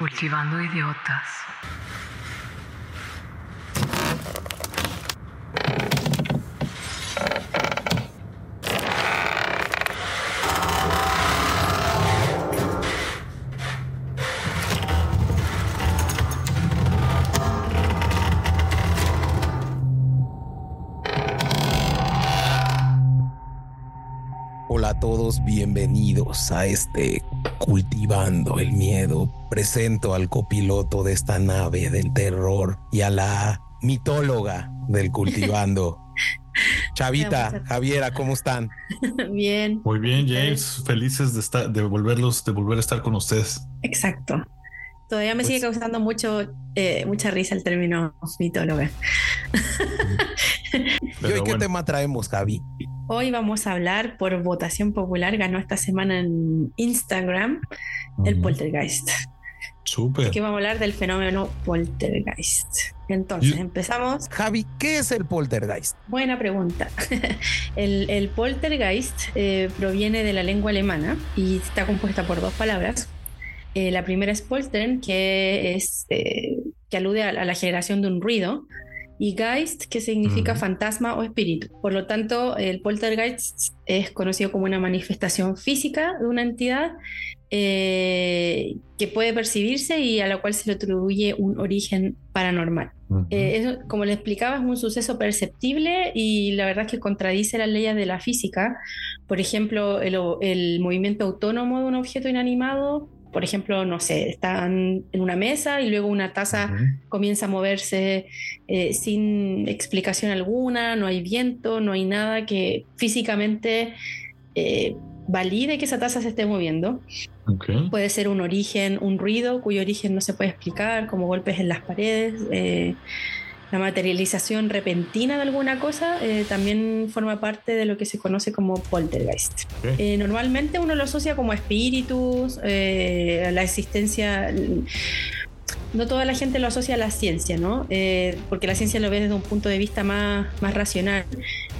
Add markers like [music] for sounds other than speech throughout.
Cultivando idiotas. Bienvenidos a este Cultivando el Miedo. Presento al copiloto de esta nave del terror y a la mitóloga del Cultivando. [laughs] Chavita, Javiera, ¿cómo están? [laughs] Bien. Muy bien, James. Felices de estar, de volverlos, de volver a estar con ustedes. Exacto. Todavía me Pues- sigue causando mucho, eh, mucha risa el término mitóloga. ¿Y hoy qué tema traemos, Javi? Hoy vamos a hablar por votación popular, ganó esta semana en Instagram el poltergeist. Súper. Aquí vamos a hablar del fenómeno poltergeist. Entonces, empezamos. Javi, ¿qué es el poltergeist? Buena pregunta. [laughs] el, el poltergeist eh, proviene de la lengua alemana y está compuesta por dos palabras. Eh, la primera es poltern, que, es, eh, que alude a, a la generación de un ruido, y geist, que significa fantasma o espíritu. Por lo tanto, el poltergeist es conocido como una manifestación física de una entidad eh, que puede percibirse y a la cual se le atribuye un origen paranormal. Eh, como le explicaba, es un suceso perceptible y la verdad es que contradice las leyes de la física. Por ejemplo, el, el movimiento autónomo de un objeto inanimado, por ejemplo, no sé, están en una mesa y luego una taza comienza a moverse eh, sin explicación alguna, no hay viento, no hay nada que físicamente eh, valide que esa taza se esté moviendo. Puede ser un origen, un ruido cuyo origen no se puede explicar, como golpes en las paredes. eh, la materialización repentina de alguna cosa eh, también forma parte de lo que se conoce como poltergeist. Eh, normalmente uno lo asocia como espíritus, eh, a la existencia. No toda la gente lo asocia a la ciencia, ¿no? Porque la ciencia lo ve desde un punto de vista más, más racional,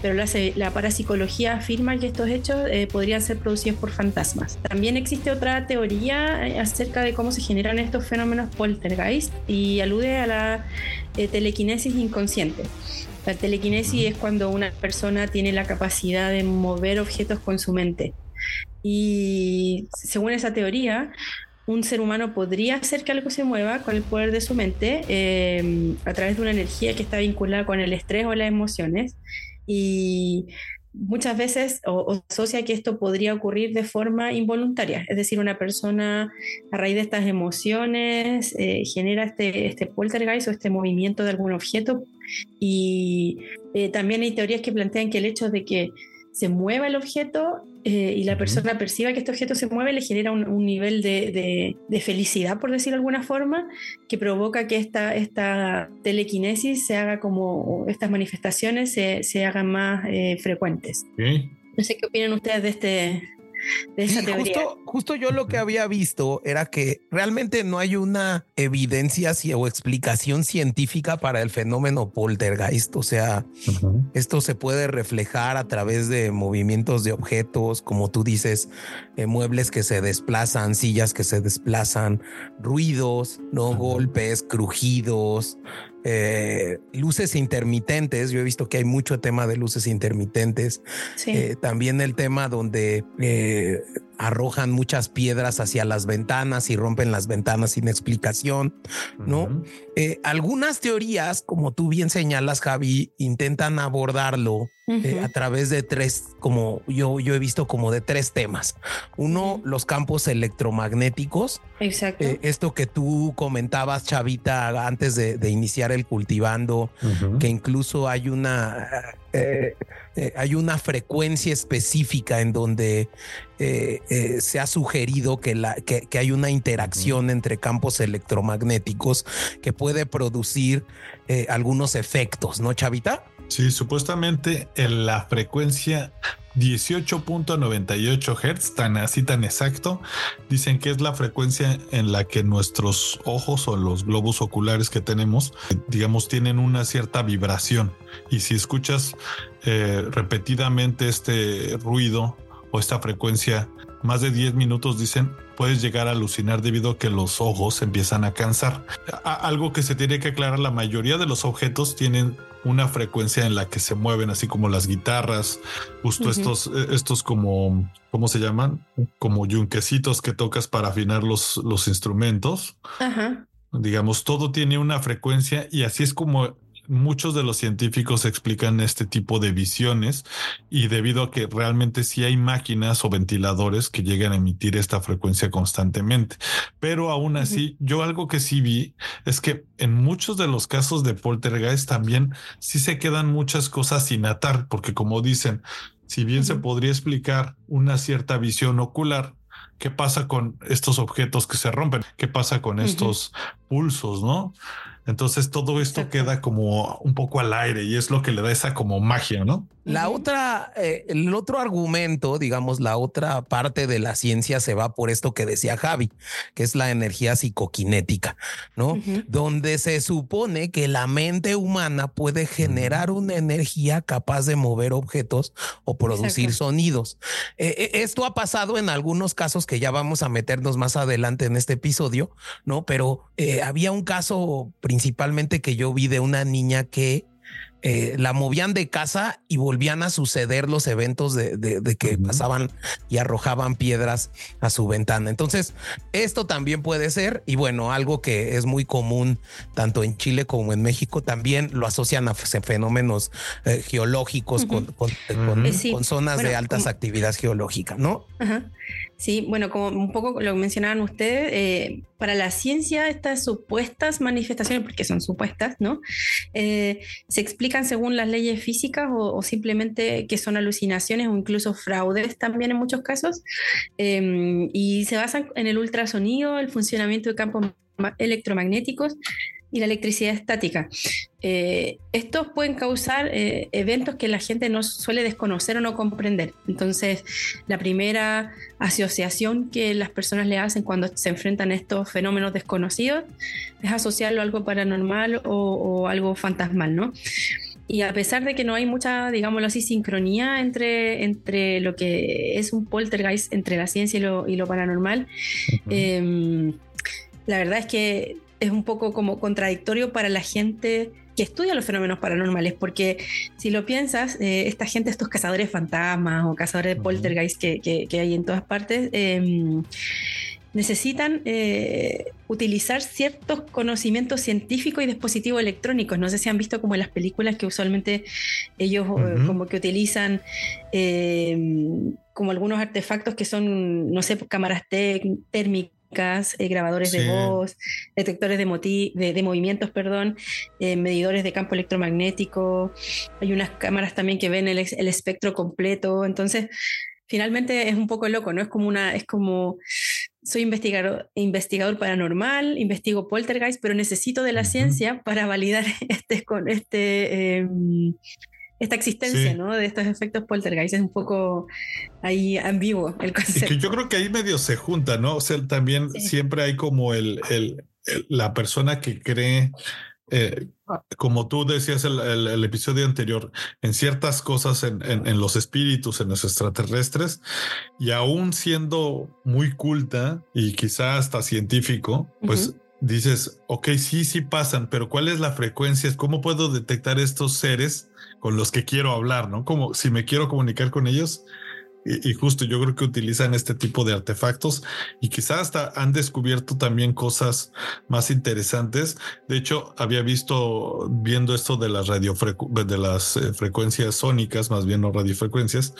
pero la, la parapsicología afirma que estos hechos podrían ser producidos por fantasmas. También existe otra teoría acerca de cómo se generan estos fenómenos poltergeist y alude a la eh, telequinesis inconsciente. La telequinesis es cuando una persona tiene la capacidad de mover objetos con su mente. Y según esa teoría, un ser humano podría hacer que algo se mueva con el poder de su mente eh, a través de una energía que está vinculada con el estrés o las emociones. Y muchas veces o, o asocia que esto podría ocurrir de forma involuntaria, es decir, una persona a raíz de estas emociones eh, genera este, este poltergeist o este movimiento de algún objeto. Y eh, también hay teorías que plantean que el hecho de que se mueva el objeto eh, y la persona perciba que este objeto se mueve le genera un, un nivel de, de- de felicidad, por decirlo de alguna forma, que provoca que esta, esta telequinesis se haga como, estas manifestaciones se, se hagan más eh, frecuentes. No sé qué opinan ustedes de, este, de esa Sí, teoría. justo, justo yo lo que había visto era que realmente no hay una evidencia ci- o explicación científica para el fenómeno poltergeist. O sea. Esto se puede reflejar a través de movimientos de objetos, como tú dices, eh, muebles que se desplazan, sillas que se desplazan, ruidos, no golpes, crujidos, eh, luces intermitentes. Yo he visto que hay mucho tema de luces intermitentes. Sí. Eh, también el tema donde eh, arrojan muchas piedras hacia las ventanas y rompen las ventanas sin explicación. ¿no? Eh, algunas teorías, como tú bien señalas, Javi, intentan abordarlo eh, a través de tres, como yo, yo he visto como de tres temas. Uno, los campos electromagnéticos. Exacto. Eh, esto que tú comentabas, Chavita, antes de, de iniciar el cultivando, que incluso hay una eh, eh, hay una frecuencia específica en donde eh, eh, se ha sugerido que, la, que, que hay una interacción entre campos electromagnéticos que puede producir eh, algunos efectos, ¿no, Chavita? Sí, supuestamente en la frecuencia 18.98 Hz, tan así tan exacto, dicen que es la frecuencia en la que nuestros ojos o los globos oculares que tenemos, digamos, tienen una cierta vibración. Y si escuchas eh, repetidamente este ruido o esta frecuencia más de 10 minutos, dicen, puedes llegar a alucinar debido a que los ojos empiezan a cansar. algo que se tiene que aclarar, la mayoría de los objetos tienen una frecuencia en la que se mueven, así como las guitarras, justo estos, eh, estos como, ¿cómo se llaman? Como yunquecitos que tocas para afinar los, los instrumentos. Digamos, todo tiene una frecuencia y así es como muchos de los científicos explican este tipo de visiones y debido a que realmente sí hay máquinas o ventiladores que llegan a emitir esta frecuencia constantemente. Pero aún así, yo algo que sí vi es que en muchos de los casos de poltergeist también sí se quedan muchas cosas sin atar, porque como dicen, si bien se podría explicar una cierta visión ocular, ¿qué pasa con estos objetos que se rompen? ¿Qué pasa con estos pulsos, no? Entonces todo esto queda como un poco al aire y es lo que le da esa como magia, ¿no? La otra, eh, el otro argumento, digamos, la otra parte de la ciencia se va por esto que decía Javi, que es la energía psicoquinética, ¿no? Donde se supone que la mente humana puede generar una energía capaz de mover objetos o producir sonidos. Eh, eh, esto ha pasado en algunos casos que ya vamos a meternos más adelante en este episodio, ¿no? Pero había un caso principalmente que yo vi de una niña que eh, la movían de casa y volvían a suceder los eventos de, que pasaban y arrojaban piedras a su ventana. Entonces, esto también puede ser, y bueno, algo que es muy común tanto en Chile como en México, también lo asocian a fenómenos eh, geológicos con, zonas de altas actividades geológicas, ¿no? Sí, bueno, como un poco lo mencionaban ustedes, eh, para la ciencia estas supuestas manifestaciones, porque son supuestas, ¿no? Eh, se explican según las leyes físicas o, simplemente que son alucinaciones o incluso fraudes también en muchos casos, em, y se basan en el ultrasonido, el funcionamiento de campos electromagnéticos y la electricidad estática. Eh, estos pueden causar eh, eventos que la gente no suele desconocer o no comprender. Entonces, la primera asociación que las personas le hacen cuando se enfrentan a estos fenómenos desconocidos es asociarlo a algo paranormal o, algo fantasmal, ¿no? Y a pesar de que no hay mucha, digámoslo así, sincronía entre, entre lo que es un poltergeist, entre la ciencia y lo, y lo paranormal, em, la verdad es que es un poco como contradictorio para la gente que estudia los fenómenos paranormales, porque si lo piensas, eh, esta gente, estos cazadores fantasmas o cazadores de poltergeist que, hay en todas partes, em, necesitan eh, utilizar ciertos conocimientos científicos y dispositivos electrónicos. No sé si han visto como en las películas que usualmente ellos eh, como que utilizan em, como algunos artefactos que son, no sé, cámaras térmicas eh, grabadores de voz, detectores de, de, movimientos, perdón, eh, medidores de campo electromagnético. Hay unas cámaras también que ven el, espectro completo. Entonces, finalmente es un poco loco, ¿no? Es como una, es como soy investigador, investigador paranormal, investigo poltergeist, pero necesito de la ciencia para validar [laughs] este, este em, esta existencia, ¿no? De estos efectos poltergeist es un poco ahí ambiguo el concepto. que yo creo que ahí medio se junta, ¿no? O sea, también siempre hay como el, el, la persona que cree, eh, como tú decías el, el, episodio anterior, en ciertas cosas, en, en, los espíritus, en los extraterrestres, y aún siendo muy culta y quizá hasta científico, pues dices, ok, sí, sí pasan, pero ¿cuál es la frecuencia? ¿Cómo puedo detectar estos seres con los que quiero hablar? ¿No? Como si me quiero comunicar con ellos, y, justo yo creo que utilizan este tipo de artefactos y quizás hasta han descubierto también cosas más interesantes. De hecho, había visto viendo esto de las de las eh, frecuencias sónicas, más bien no radiofrecuencias,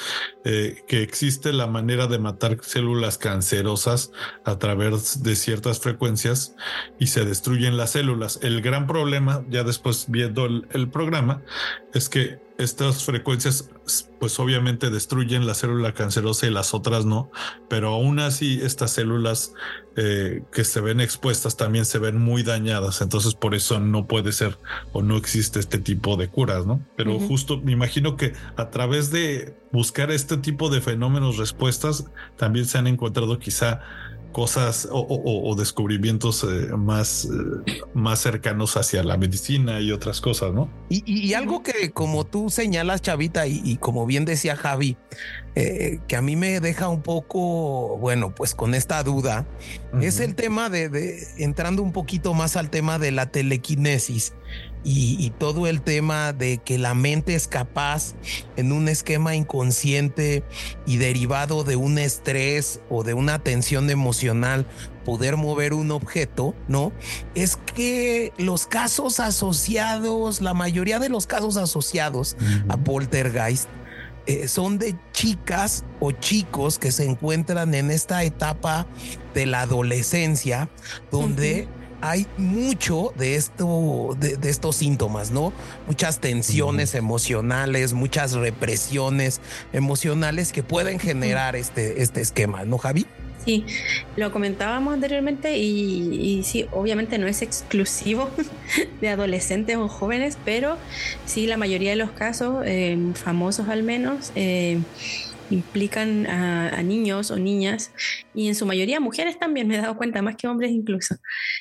eh, que existe la manera de matar células cancerosas a través de ciertas frecuencias y se destruyen las células. El gran problema, ya después viendo el programa, es que estas frecuencias pues obviamente destruyen la célula cancerosa y las otras no, pero aún así estas células eh, que se ven expuestas también se ven muy dañadas, entonces por eso no puede ser o no existe este tipo de curas, ¿no? Pero justo me imagino que a través de buscar este tipo de fenómenos respuestas también se han encontrado quizá cosas o, descubrimientos eh, más, eh, más cercanos hacia la medicina y otras cosas, ¿no? Y, algo que como tú señalas, Chavita, y, como bien decía Javi, eh, que a mí me deja un poco, bueno, pues con esta duda, es el tema de, entrando un poquito más al tema de la telequinesis y, todo el tema de que la mente es capaz en un esquema inconsciente y derivado de un estrés o de una tensión emocional poder mover un objeto, ¿no? Es que los casos asociados, la mayoría de los casos asociados a poltergeist, eh, son de chicas o chicos que se encuentran en esta etapa de la adolescencia donde hay mucho de esto, de, estos síntomas, ¿no? Muchas tensiones emocionales, muchas represiones emocionales que pueden generar este, este esquema, ¿no, Javi? Sí, lo comentábamos anteriormente y, sí, obviamente no es exclusivo [laughs] de adolescentes o jóvenes, pero sí la mayoría de los casos, eh, famosos al menos, eh, implican a, niños o niñas y en su mayoría mujeres también, me he dado cuenta, más que hombres incluso.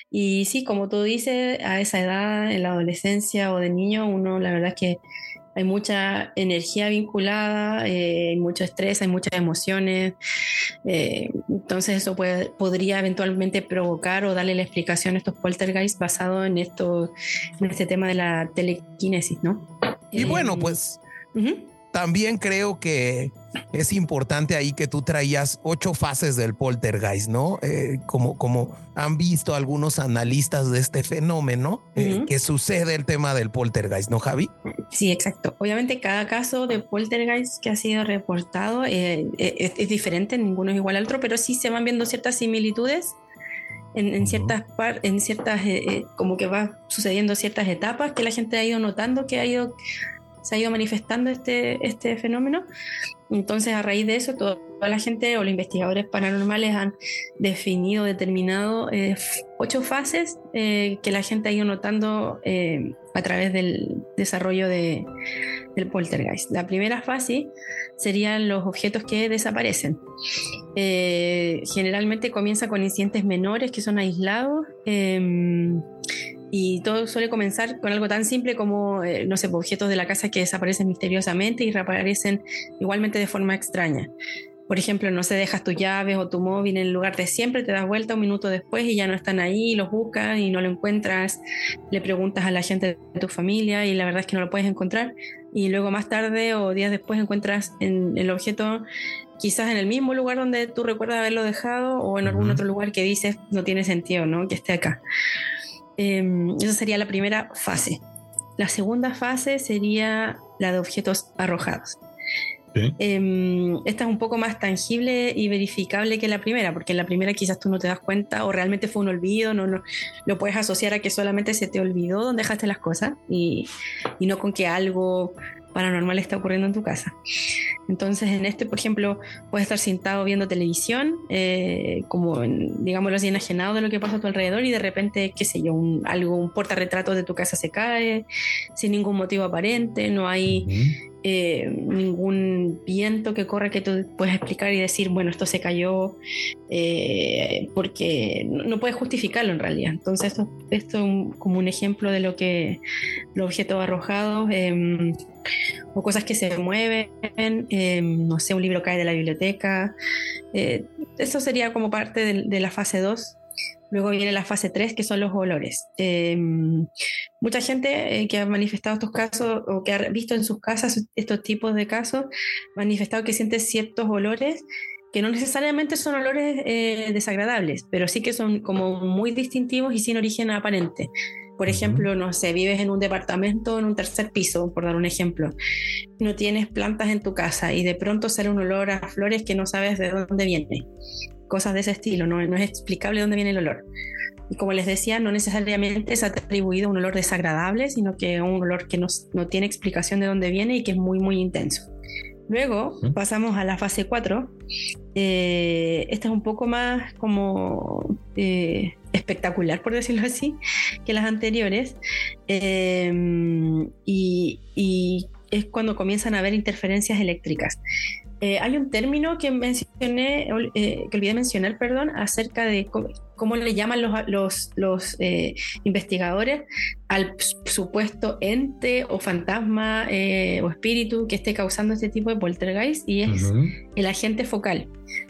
Y sí, como tú dices, a esa edad, en la adolescencia o de niño, uno la verdad es que hay mucha energía vinculada, eh, hay mucho estrés, hay muchas emociones. Eh, entonces eso puede, podría eventualmente provocar o darle la explicación a estos poltergeists basado en esto, en este tema de la telequinesis, ¿no? Y bueno, eh, pues también creo que es importante ahí que tú traías ocho fases del poltergeist, ¿no? Eh, como, como han visto algunos analistas de este fenómeno, eh, que sucede el tema del poltergeist, ¿no, Javi? Sí, exacto. Obviamente cada caso de poltergeist que ha sido reportado eh, es, diferente, ninguno es igual al otro, pero sí se van viendo ciertas similitudes. En, ciertas en ciertas como que va sucediendo ciertas etapas que la gente ha ido notando que ha ido se ha ido manifestando este, este fenómeno. Entonces, a raíz de eso, toda la gente o los investigadores paranormales han definido, determinado eh, ocho fases eh, que la gente ha ido notando eh, a través del desarrollo de, del poltergeist. La primera fase serían los objetos que desaparecen. generalmente comienza con incidentes menores que son aislados em, y todo suele comenzar con algo tan simple como, eh, no sé, objetos de la casa que desaparecen misteriosamente y reaparecen igualmente de forma extraña. Por ejemplo, no sé, dejas tus llaves o tu móvil en el lugar de siempre, te das vuelta un minuto después y ya no están ahí, los buscas y no lo encuentras, le preguntas a la gente de tu familia y la verdad es que no lo puedes encontrar. Y luego más tarde o días después encuentras en el objeto quizás en el mismo lugar donde tú recuerdas haberlo dejado o en algún otro lugar que dices no tiene sentido, ¿no? Que esté acá. Em, esa sería la primera fase. La segunda fase sería la de objetos arrojados. Em, esta es un poco más tangible y verificable que la primera, porque en la primera quizás tú no te das cuenta o realmente fue un olvido, no, no lo puedes asociar a que solamente se te olvidó dónde dejaste las cosas y, y no con que algo paranormal está ocurriendo en tu casa. Entonces, en este, por ejemplo, puedes estar sentado viendo televisión, eh, como, en, digámoslo así, enajenado de lo que pasa a tu alrededor y de repente, qué sé yo, un, algo, un portarretrato de tu casa se cae sin ningún motivo aparente, no hay eh, ningún viento que corre que tú puedes explicar y decir, bueno, esto se cayó, eh, porque no, puedes justificarlo en realidad. Entonces, esto, esto es como un ejemplo de lo que los objetos arrojados em, o cosas que se mueven, em, no sé, un libro cae de la biblioteca. Eh, eso sería como parte de, de la fase 2 Luego viene la fase 3, que son los olores. Em, mucha gente eh, que ha manifestado estos casos o que ha visto en sus casas estos tipos de casos, ha manifestado que siente ciertos olores que no necesariamente son olores eh, desagradables, pero sí que son como muy distintivos y sin origen aparente. Por ejemplo, no sé, vives en un departamento en un tercer piso, por dar un ejemplo. No tienes plantas en tu casa y de pronto sale un olor a flores que no sabes de dónde viene cosas de ese estilo, no, no es explicable dónde viene el olor. Y como les decía, no necesariamente es atribuido a un olor desagradable, sino que un olor que no, no tiene explicación de dónde viene y que es muy, muy intenso. Luego pasamos a la fase 4. Eh, esta es un poco más como eh, espectacular, por decirlo así, que las anteriores. Eh, y, y, es cuando comienzan a haber interferencias eléctricas. Eh, hay un término que mencioné, eh, que olvidé mencionar, perdón, acerca de cómo, le llaman los, los, los eh, investigadores al supuesto ente o fantasma o espíritu que esté causando este tipo de poltergeist y es el agente focal.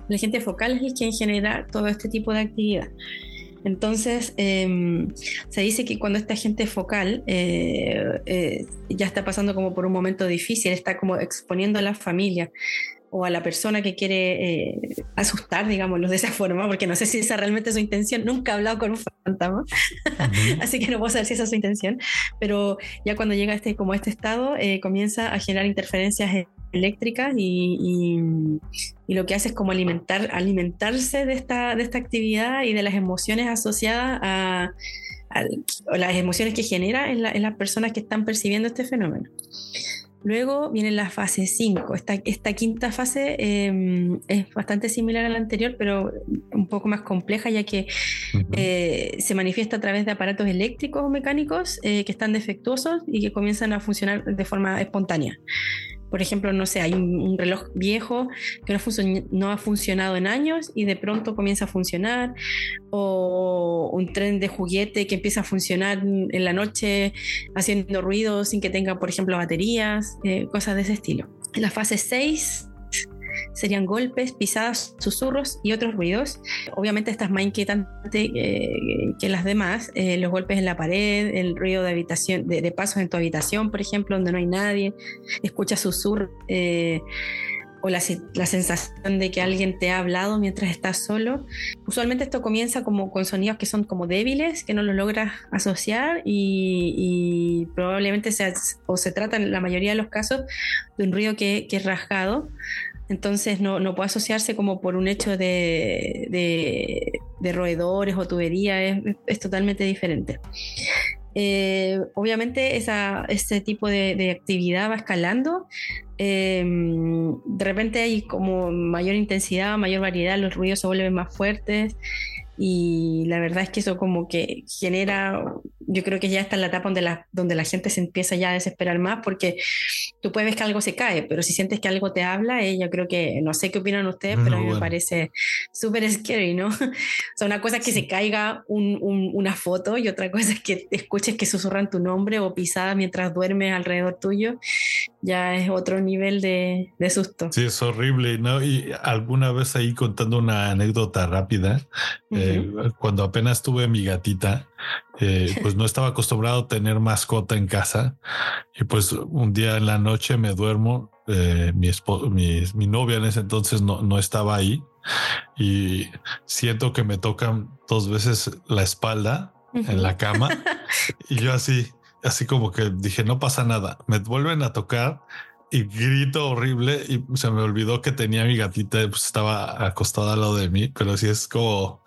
El agente focal es el quien genera todo este tipo de actividad. Entonces, em, se dice que cuando este agente focal ya está pasando como por un momento difícil, está como exponiendo a la familia o a la persona que quiere eh, asustar, digámoslo de esa forma, porque no sé si esa realmente es su intención, nunca he hablado con un fantasma, [laughs] así que no puedo saber si esa es su intención, pero ya cuando llega a este, como este estado, eh, comienza a generar interferencias e-, eléctricas y, lo que hace es como alimentar, alimentarse de esta, de esta actividad y de las emociones asociadas a, las emociones que genera en, en las personas que están percibiendo este fenómeno. Luego viene la fase 5. Esta, esta, quinta fase em, es bastante similar a la anterior, pero un poco más compleja, ya que eh, se manifiesta a través de aparatos eléctricos o mecánicos eh, que están defectuosos y que comienzan a funcionar de forma espontánea. Por ejemplo, no sé, hay un, reloj viejo que no, ha funcionado en años y de pronto comienza a funcionar, o un tren de juguete que empieza a funcionar en la noche haciendo ruido sin que tenga, por ejemplo, baterías, eh, cosas de ese estilo. La fase 6 serían golpes, pisadas, susurros y otros ruidos. Obviamente esta es más inquietante que las demás, eh, los golpes en la pared, el ruido de habitación, de, pasos en tu habitación, por ejemplo, donde no hay nadie, escuchas susurros. Eh, o la, sensación de que alguien te ha hablado mientras estás solo. Usualmente esto comienza como con sonidos que son como débiles, que no lo logras asociar y, probablemente sea, o se trata en la mayoría de los casos de un ruido que, que es rasgado entonces no, puede asociarse como por un hecho de, roedores o tuberías, es, totalmente diferente. Eh, obviamente esa, ese tipo de, actividad va escalando. Em, de repente hay como mayor intensidad, mayor variedad, los ruidos se vuelven más fuertes y la verdad es que eso como que genera, yo creo que ya está en la etapa donde la, donde la gente se empieza ya a desesperar más porque tú puedes ver que algo se cae, pero si sientes que algo te habla, eh, yo creo que, no sé qué opinan ustedes, pero a mí me parece súper scary, ¿no? [laughs] o sea, una cosa es que se caiga un, una foto y otra cosa es que escuches que susurran tu nombre o pisadas mientras duermes alrededor tuyo, ya es otro nivel de, de susto. Sí, es horrible, ¿no? Y alguna vez ahí contando una anécdota rápida, eh, cuando apenas tuve mi gatita, eh, pues no estaba acostumbrado a tener mascota en casa y pues un día en la noche me duermo, eh, mi, mi, mi, novia en ese entonces no, no estaba ahí y siento que me tocan dos veces la espalda en la cama [laughs] y yo así, así como que dije, no pasa nada, me vuelven a tocar y grito horrible y se me olvidó que tenía mi gatita, pues estaba acostada al lado de mí, pero sí es como,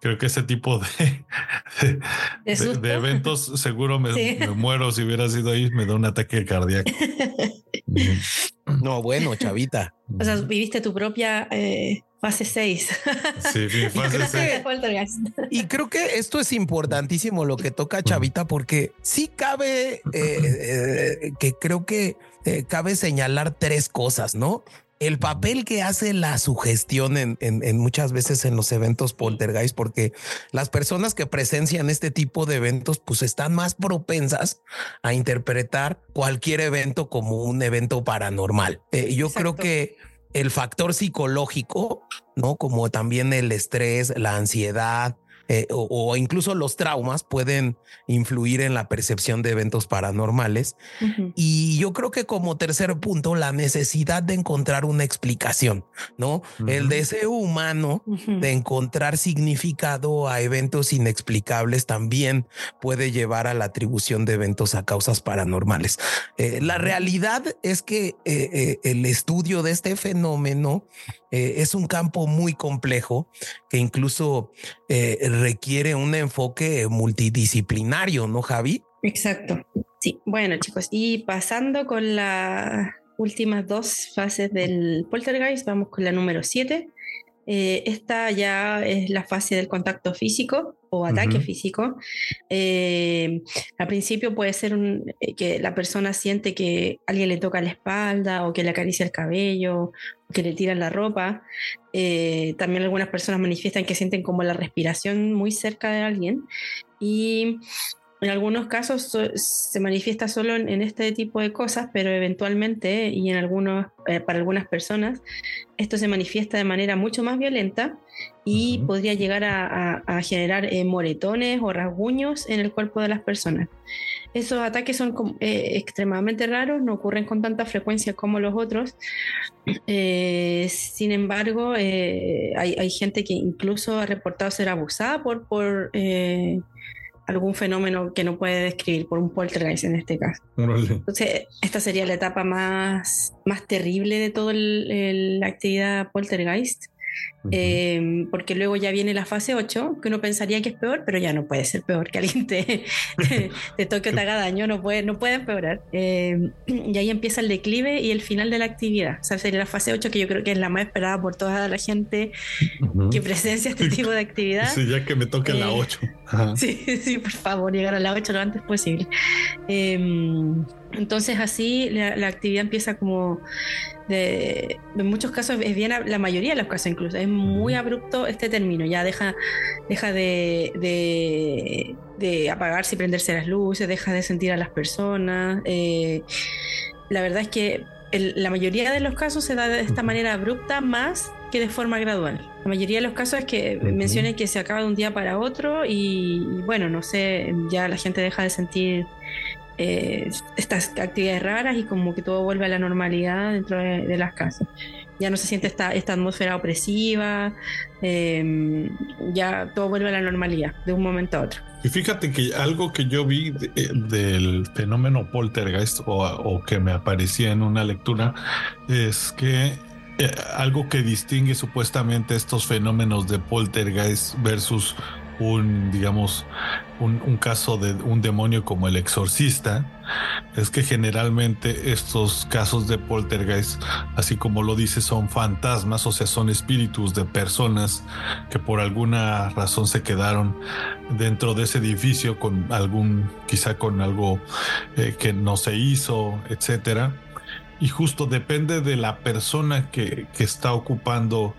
creo que ese tipo de, de, eventos seguro me, muero si hubiera sido ahí, me da un ataque cardíaco. [laughs] no, bueno, chavita. O sea, viviste tu propia eh, fase 6. Sí, [laughs] fase 6. Y creo que esto es importantísimo lo que toca Chavita, porque sí cabe, eh, eh, que creo que eh, cabe señalar tres cosas, ¿no? el papel que hace la sugestión en, en, muchas veces en los eventos poltergeist, porque las personas que presencian este tipo de eventos, pues están más propensas a interpretar cualquier evento como un evento paranormal. yo creo que el factor psicológico, ¿no? Como también el estrés, la ansiedad, eh, o, incluso los traumas pueden influir en la percepción de eventos paranormales. Y yo creo que como tercer punto, la necesidad de encontrar una explicación, ¿no? El deseo humano de encontrar significado a eventos inexplicables también puede llevar a la atribución de eventos a causas paranormales. Eh, la realidad es que eh, el estudio de este fenómeno es un campo muy complejo que incluso requiere un enfoque multidisciplinario, ¿no, Javi? Exacto. Sí, bueno chicos, y pasando con las últimas dos fases del poltergeist, vamos con la número 7. Eh, esta ya es la fase del contacto físico. O ataque físico. Eh, al principio puede ser eh, que la persona siente que alguien le toca la espalda o que le acaricia el cabello o que le tiran la ropa. también algunas personas manifiestan que sienten como la respiración muy cerca de alguien y en algunos casos se manifiesta solo en, este tipo de cosas, pero eventualmente y en algunos, eh, para algunas personas esto se manifiesta de manera mucho más violenta y podría llegar a, generar eh, moretones o rasguños en el cuerpo de las personas. Esos ataques son eh, extremadamente raros, no ocurren con tanta frecuencia como los otros. sin embargo, hay, hay, gente que incluso ha reportado ser abusada por, por algún fenómeno que no puede describir por un poltergeist en este caso. Entonces, esta sería la etapa más, más terrible de toda la actividad poltergeist. Em, porque luego ya viene la fase 8, que uno pensaría que es peor, pero ya no puede ser peor que alguien te, [laughs] te, toque o te haga daño, no puede, no puede empeorar. Em, y ahí empieza el declive y el final de la actividad. O sea, sería la fase 8, que yo creo que es la más esperada por toda la gente que presencia este [laughs] tipo de actividad. Sí, ya que me toque la 8. Eh, [laughs] sí, sí, por favor, llegar a la 8 lo antes posible. Entonces así la, actividad empieza como de, en muchos casos es bien la mayoría de los casos incluso es muy abrupto este término ya deja deja de, de, apagarse y prenderse las luces deja de sentir a las personas eh, la verdad es que la mayoría de los casos se da de esta manera abrupta más que de forma gradual. La mayoría de los casos es que mencione que se acaba de un día para otro y, bueno, no sé, ya la gente deja de sentir eh, estas actividades raras y como que todo vuelve a la normalidad dentro de, las casas. Ya no se siente esta, atmósfera opresiva, em, ya todo vuelve a la normalidad de un momento a otro. Y fíjate que algo que yo vi eh, del fenómeno poltergeist o, o, que me aparecía en una lectura es que eh, algo que distingue supuestamente estos fenómenos de poltergeist versus un, digamos, un, caso de un demonio como el exorcista, es que generalmente estos casos de poltergeist, así como lo dice, son fantasmas, o sea, son espíritus de personas que por alguna razón se quedaron dentro de ese edificio con algún, quizá con algo eh, que no se hizo, etcétera. Y justo depende de la persona que, está ocupando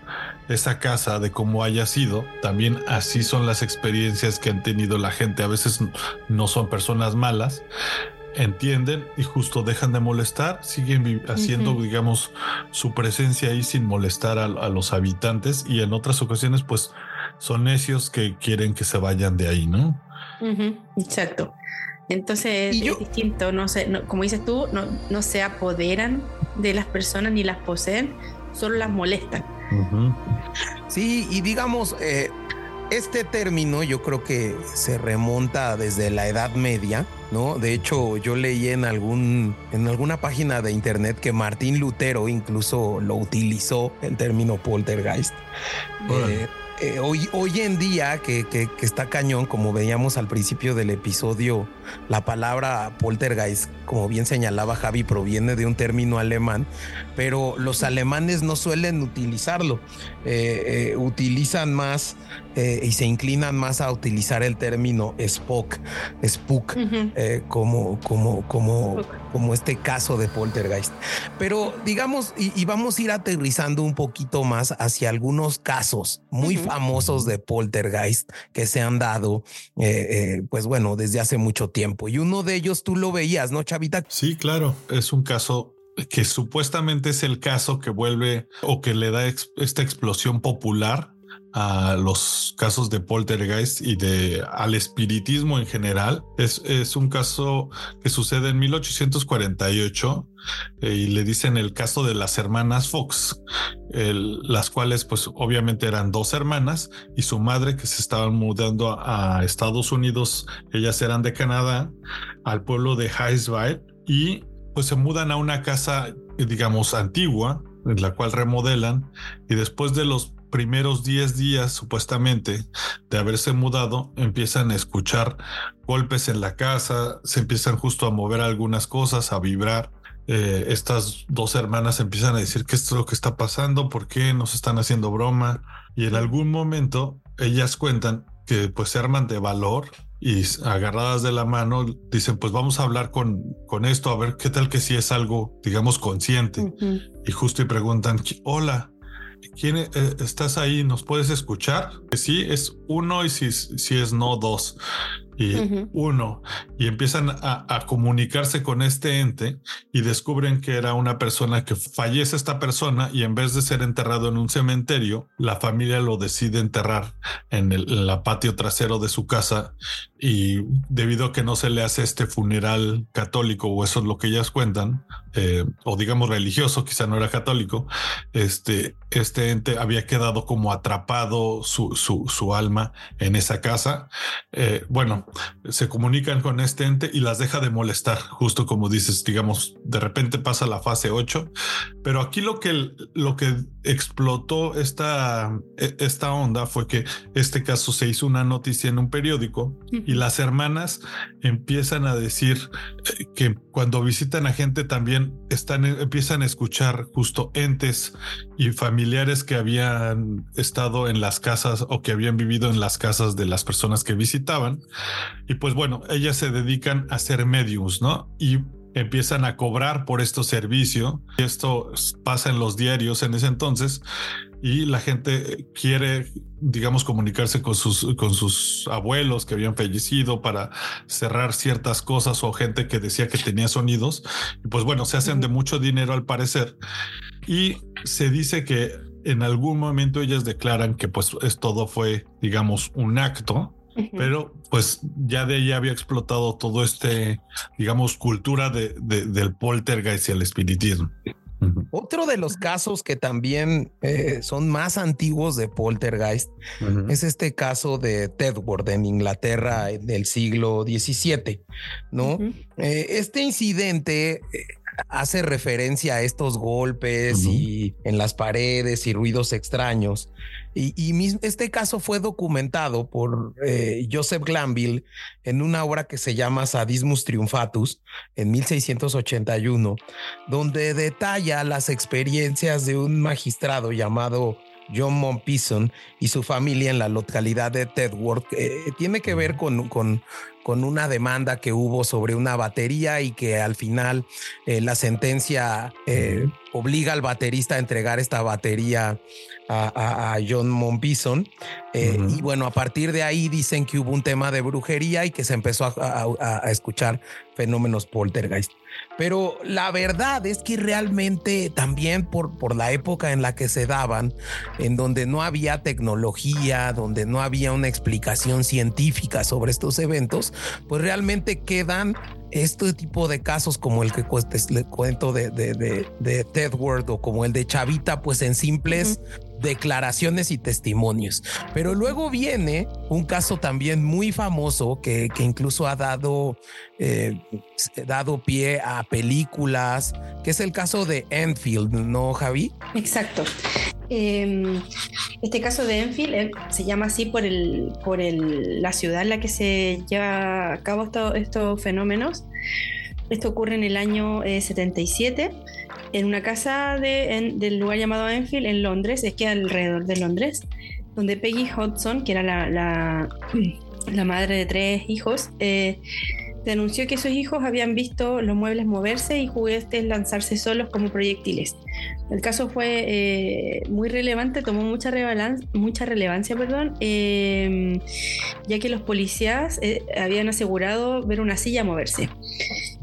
esa casa, de cómo haya sido. También así son las experiencias que han tenido la gente. A veces no son personas malas, entienden y justo dejan de molestar, siguen haciendo, digamos, su presencia ahí sin molestar a, los habitantes y en otras ocasiones pues son necios que quieren que se vayan de ahí, ¿no? Exacto. Entonces es distinto, no sé, como dices tú, no, no, se apoderan de las personas ni las poseen, solo las molestan. Sí, y digamos, eh, este término yo creo que se remonta desde la Edad Media, ¿no? De hecho, yo leí en algún en alguna página de internet que Martín Lutero incluso lo utilizó el término poltergeist. Eh, hoy, hoy en día, que, que, está cañón, como veíamos al principio del episodio, la palabra poltergeist, como bien señalaba Javi, proviene de un término alemán, pero los alemanes no suelen utilizarlo. Eh, eh, utilizan más y se inclinan más a utilizar el término Spock, Spook, como, como, como, como este caso de poltergeist. Pero digamos, y, vamos a ir aterrizando un poquito más hacia algunos casos muy famosos de poltergeist que se han dado, eh, eh, pues bueno, desde hace mucho tiempo. Y uno de ellos tú lo veías, ¿no, Chavita? Sí, claro, es un caso que supuestamente es el caso que vuelve o que le da esta explosión popular a los casos de poltergeist y de al espiritismo en general. Es, es un caso que sucede en 1848 eh, y le dicen el caso de las hermanas Fox, las cuales pues obviamente eran dos hermanas y su madre que se estaban mudando a, Estados Unidos, ellas eran de Canadá, al pueblo de Highsville y pues se mudan a una casa digamos antigua en la cual remodelan y después de los primeros 10 días supuestamente de haberse mudado, empiezan a escuchar golpes en la casa, se empiezan justo a mover algunas cosas, a vibrar. Eh, estas dos hermanas empiezan a decir qué es lo que está pasando, por qué nos están haciendo broma. Y en algún momento ellas cuentan que pues se arman de valor y agarradas de la mano dicen pues vamos a hablar con, con esto, a ver qué tal que si es algo, digamos, consciente. Y justo y preguntan, hola, ¿quién eh, estás ahí? ¿Nos puedes escuchar? Sí, es uno y si, si es no, dos y uno y empiezan a, comunicarse con este ente y descubren que era una persona que fallece esta persona y en vez de ser enterrado en un cementerio, la familia lo decide enterrar en el patio trasero de su casa y debido a que no se le hace este funeral católico o eso es lo que ellas cuentan eh, o digamos religioso, quizá no era católico, este, este ente había quedado como atrapado su, su, su alma en esa casa. Eh, bueno, se comunican con este ente y las deja de molestar, justo como dices, digamos, de repente pasa la fase 8, pero aquí lo que, lo que explotó esta, e, esta onda fue que este caso se hizo una noticia en un periódico las hermanas empiezan a decir eh, que cuando visitan a gente también están, empiezan a escuchar justo entes y familiares que habían estado en las casas o que habían vivido en las casas de las personas que visitaban. Y pues bueno, ellas se dedican a ser mediums, ¿no? Y empiezan a cobrar por estos servicios. Esto pasa en los diarios en ese entonces y la gente quiere, digamos, comunicarse con sus, con sus abuelos que habían fallecido para cerrar ciertas cosas o gente que decía que tenía sonidos. Y pues bueno, se hacen de mucho dinero al parecer. Y se dice que en algún momento ellas declaran que pues es, todo fue, digamos, un acto pero pues ya de ella había explotado todo este, digamos, cultura de, del poltergeist y el espiritismo. Otro de los casos que también eh, son más antiguos de poltergeist es este caso de Tedworth en Inglaterra del siglo XVII, ¿no? Eh, este incidente eh, hace referencia a estos golpes y en las paredes y ruidos extraños. Y, este caso fue documentado por eh, Joseph Glanville en una obra que se llama Sadismus Triumphatus en 1681, donde detalla las experiencias de un magistrado llamado John Mompison y su familia en la localidad de Tedworth. tiene que ver con, con, con una demanda que hubo sobre una batería y que al final eh, la sentencia eh, obliga al baterista a entregar esta batería a, John Monbison. Eh, y bueno, a partir de ahí dicen que hubo un tema de brujería y que se empezó a, escuchar fenómenos poltergeist. Pero la verdad es que realmente también por, por la época en la que se daban, en donde no había tecnología, donde no había una explicación científica sobre estos eventos, pues realmente quedan este tipo de casos como el que le cuento de, de, de, Ted Word o como el de Chavita, pues en simples declaraciones y testimonios. Pero luego viene un caso también muy famoso que, que incluso ha dado, eh, dado pie a películas, que es el caso de Enfield, ¿no, Javi? Exacto. Em, este caso de Enfield eh, se llama así por, el, por el, la ciudad en la que se lleva a cabo estos fenómenos. Esto ocurre en el año 77 eh, en una casa de, del lugar llamado Enfield en Londres, es que alrededor de Londres, donde Peggy Hodgson, que era la, la, la madre de tres hijos, eh, denunció que sus hijos habían visto los muebles moverse y juguetes lanzarse solos como proyectiles. El caso fue eh, muy relevante, tomó mucha, mucha relevancia, perdón, em, ya que los policías eh, habían asegurado ver una silla moverse.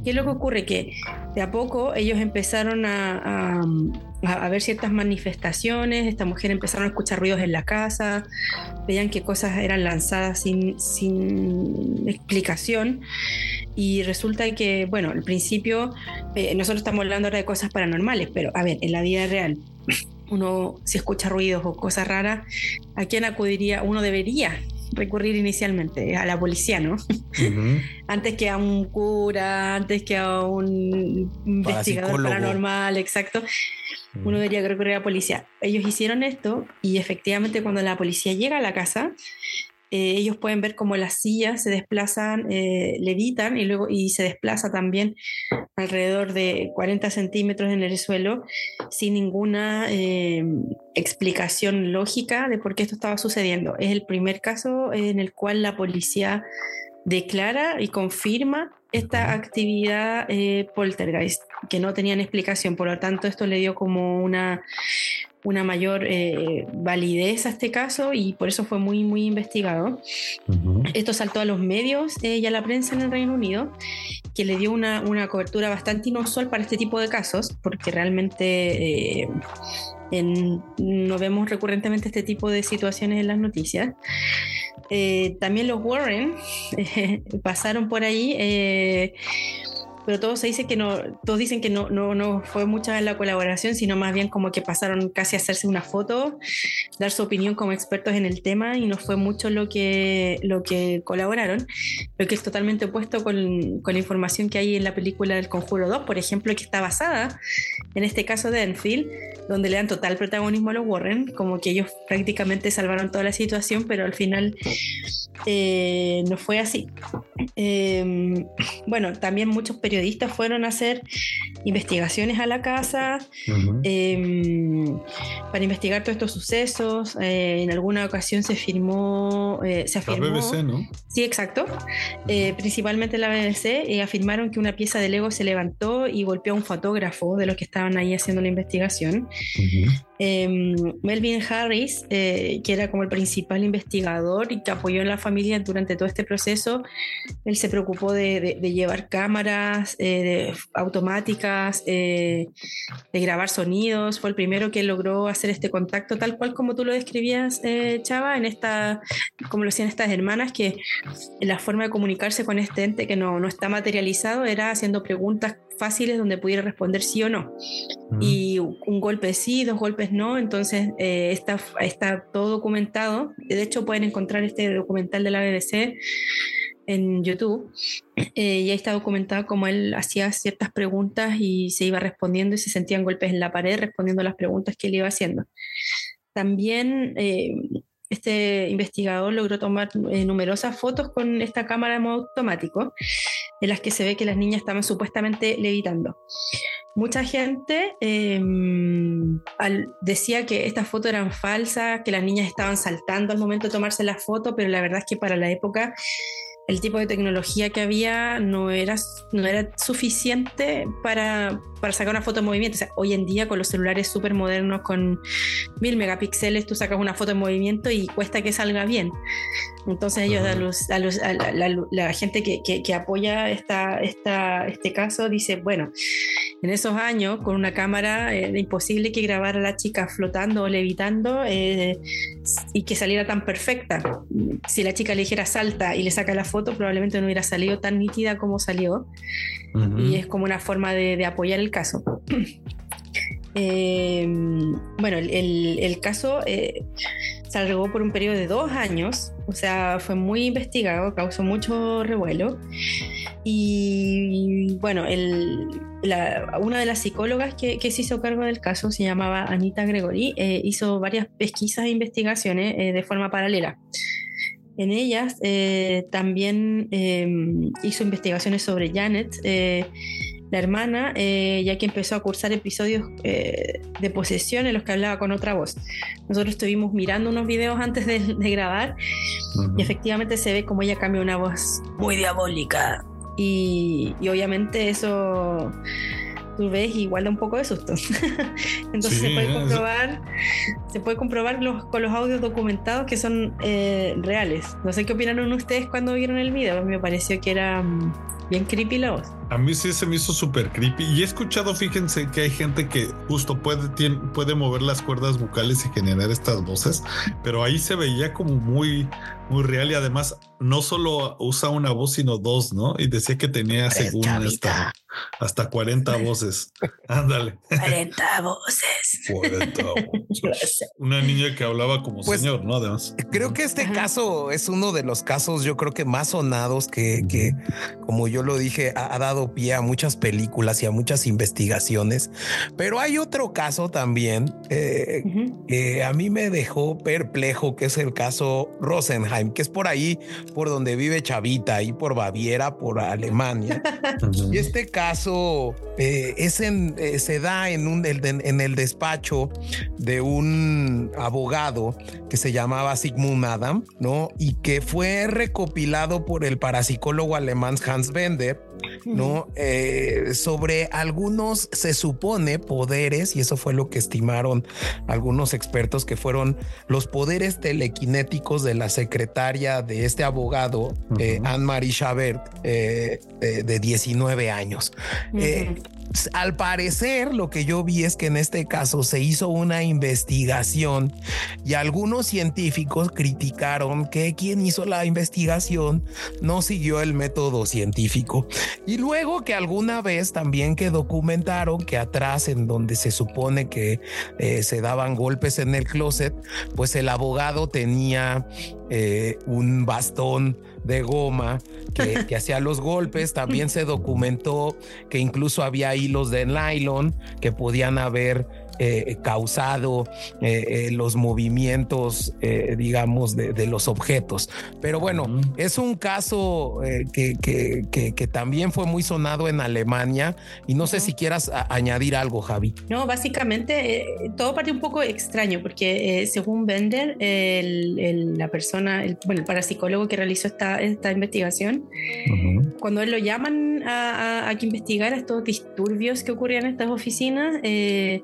¿Qué es lo que ocurre? Que de a poco ellos empezaron a, a, ver ciertas manifestaciones, esta mujer empezaron a escuchar ruidos en la casa, veían que cosas eran lanzadas sin, sin explicación y resulta que, bueno, al principio eh, nosotros estamos hablando ahora de cosas paranormales, pero a ver, en la vida real uno si escucha ruidos o cosas raras, ¿a quién acudiría? Uno debería recurrir inicialmente a la policía, ¿no? [laughs] antes que a un cura, antes que a un investigador paranormal, exacto. Uno debería recurrir a la policía. Ellos hicieron esto y efectivamente cuando la policía llega a la casa, eh, ellos pueden ver cómo las sillas se desplazan, eh, levitan y luego y se desplaza también alrededor de 40 centímetros en el suelo sin ninguna eh, explicación lógica de por qué esto estaba sucediendo. Es el primer caso en el cual la policía declara y confirma esta actividad poltergeist, que no tenían explicación. Por lo tanto, esto le dio como una, una mayor eh, validez a este caso y por eso fue muy, muy investigado. Esto saltó a los medios eh, y a la prensa en el Reino Unido, que le dio una, una cobertura bastante inusual para este tipo de casos, porque realmente... Eh, no vemos recurrentemente este tipo de situaciones en las noticias. también los Warren [laughs] pasaron por ahí pero todos se dice que no, todos dicen que no, no, no fue mucha la colaboración, sino más bien como que pasaron casi a hacerse una foto, dar su opinión como expertos en el tema y no fue mucho lo que, lo que colaboraron, lo que es totalmente opuesto con, con la información que hay en la película del Conjuro 2, por ejemplo, que está basada en este caso de Enfield, donde le dan total protagonismo a los Warren, como que ellos prácticamente salvaron toda la situación, pero al final eh, no fue así. Em, bueno, también muchos periodistas fueron a hacer investigaciones a la casa em, para investigar todos estos sucesos. Eh, en alguna ocasión se firmó, eh, se afirmó. La BBC, ¿no? Sí, exacto. principalmente la BBC afirmaron que una pieza de Lego se levantó y golpeó a un fotógrafo de los que estaban ahí haciendo la investigación. Em, Melvin Harris, que era como el principal investigador y que apoyó en la familia durante todo este proceso, él se preocupó de, llevar cámaras eh, automáticas, eh, de grabar sonidos, fue el primero que logró hacer este contacto tal cual como tú lo describías, eh, Chava, en esta, como lo decían estas hermanas, que la forma de comunicarse con este ente que no, no está materializado era haciendo preguntas fáciles donde pudiera responder sí o no. Y un golpe sí, dos golpes no, entonces está, está todo documentado. De hecho, pueden encontrar este documental de la BBC en YouTube eh, y ahí está documentado como él hacía ciertas preguntas y se iba respondiendo y se sentían golpes en la pared respondiendo las preguntas que él iba haciendo. También eh, este investigador logró tomar eh, numerosas fotos con esta cámara de modo automático en las que se ve que las niñas estaban supuestamente levitando. Mucha gente em, decía que estas fotos eran falsas, que las niñas estaban saltando al momento de tomarse la foto, pero la verdad es que para la época el tipo de tecnología que había no era, no era suficiente para, para sacar una foto en movimiento. O sea, hoy en día con los celulares súper modernos, con mil megapíxeles, tú sacas una foto en movimiento y cuesta que salga bien. Entonces ellos, a, la, gente que, que, apoya esta, esta, este caso, dice, bueno, en esos años con una cámara era imposible que grabara a la chica flotando o levitando eh, y que saliera tan perfecta. Si la chica le dijera salta y le saca la foto, probablemente no hubiera salido tan nítida como salió. Y es como una forma de, apoyar el caso. [clears throat] Eh, bueno, el, caso eh, se alargó por un periodo de dos años, o sea, fue muy investigado, causó mucho revuelo. Y bueno, una de las psicólogas que, se hizo cargo del caso se llamaba Anita Gregory, eh, hizo varias pesquisas e investigaciones de forma paralela. En ellas eh, también em, hizo investigaciones sobre Janet, eh, la hermana, eh, ya que empezó a cursar episodios de posesión en los que hablaba con otra voz. Nosotros estuvimos mirando unos videos antes de, grabar y efectivamente se ve como ella cambia una voz muy diabólica. y obviamente eso tú ves igual da un poco de susto. [laughs] Entonces se puede comprobar, se puede comprobar los, con los audios documentados que son eh, reales. No sé qué opinaron ustedes cuando vieron el video. Me pareció que era mm, bien creepy la voz. A mí sí se me hizo súper creepy. Y he escuchado, fíjense, que hay gente que justo puede, puede mover las cuerdas vocales y generar estas voces, pero ahí se veía como muy, muy real y además no solo usa una voz, sino dos, ¿no? Y decía que tenía según hasta, hasta 40 voces. [laughs] Ándale. 40 voces. 40 [laughs] voces. Una niña que hablaba como pues, señor, ¿no? Además. Creo que este caso es uno de los casos, yo creo que más sonados que, que como yo yo lo dije, ha, dado pie a muchas películas y a muchas investigaciones, pero hay otro caso también eh, que a mí me dejó perplejo, que es el caso Rosenheim, que es por ahí, por donde vive Chavita, ahí por Baviera, por Alemania. [laughs] y este caso eh, es en, eh, se da en, un, en el despacho de un abogado que se llamaba Sigmund Adam, ¿no? Y que fue recopilado por el parapsicólogo alemán Hans ¿no? Eh, sobre algunos, se supone, poderes, y eso fue lo que estimaron algunos expertos, que fueron los poderes telequinéticos de la secretaria de este abogado, eh, Anne-Marie Chabert, eh, de 19 años al parecer lo que yo vi es que en este caso se hizo una investigación y algunos científicos criticaron que quien hizo la investigación no siguió el método científico. Y luego que alguna vez también que documentaron que atrás en donde se supone que eh, se daban golpes en el closet, pues el abogado tenía eh, un bastón de goma que, [laughs] que hacía los golpes. También se documentó que incluso había hilos de nylon que podían haber eh, causado eh, eh, los movimientos, digamos, de, los objetos. Pero bueno, es un caso que, que, también fue muy sonado en Alemania y no sé si quieras añadir algo, Javi. No, básicamente todo parte un poco extraño porque según Bender, la persona, el, bueno, el parapsicólogo que realizó esta, esta investigación, cuando él lo llaman a, a, que investigara estos disturbios que ocurrían en estas oficinas, eh,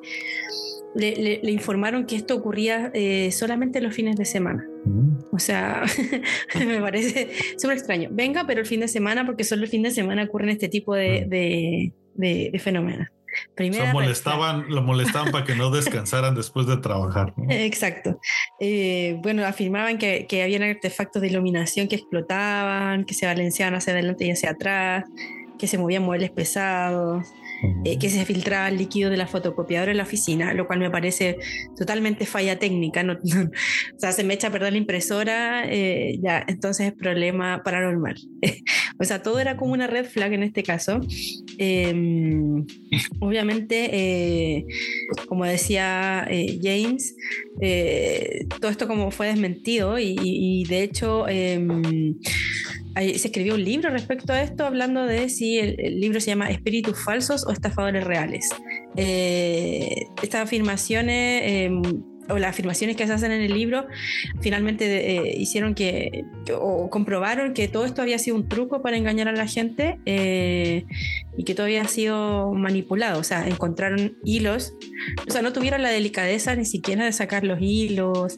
le, informaron que esto ocurría eh, solamente los fines de semana. Mm. O sea, [laughs] me parece súper extraño. Venga, pero el fin de semana, porque solo el fin de semana ocurren este tipo de, mm. de, fenómenos. Primero lo molestaban, lo molestaban para que no descansaran después de trabajar. [laughs] Exacto. Eh, bueno, afirmaban que, que habían artefactos de iluminación que explotaban, que se balanceaban hacia adelante y hacia atrás, que se movían muebles pesados. Eh, que se filtraba el líquido de la fotocopiadora en la oficina, lo cual me parece totalmente falla técnica. No, [laughs] o sea, se me echa a perder la impresora, eh, ya, entonces es problema paranormal. [laughs] o sea, todo era como una red flag en este caso. Em, obviamente, eh, como decía James, todo esto como fue desmentido y, y de hecho em, se escribió un libro respecto a esto, hablando de si el, libro se llama Espíritus falsos o estafadores reales. Eh, estas afirmaciones em, o las afirmaciones que se hacen en el libro finalmente eh, hicieron que, o comprobaron que todo esto había sido un truco para engañar a la gente eh, y que todo había sido manipulado. O sea, encontraron hilos, o sea, no tuvieron la delicadeza ni siquiera de sacar los hilos,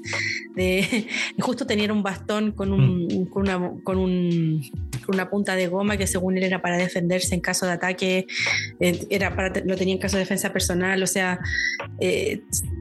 de [laughs] justo tenían un bastón con, un, mm. con, una, con, un, una punta de goma que según él era para defenderse en caso de ataque, eh, era para, lo tenía en caso de defensa personal, o sea,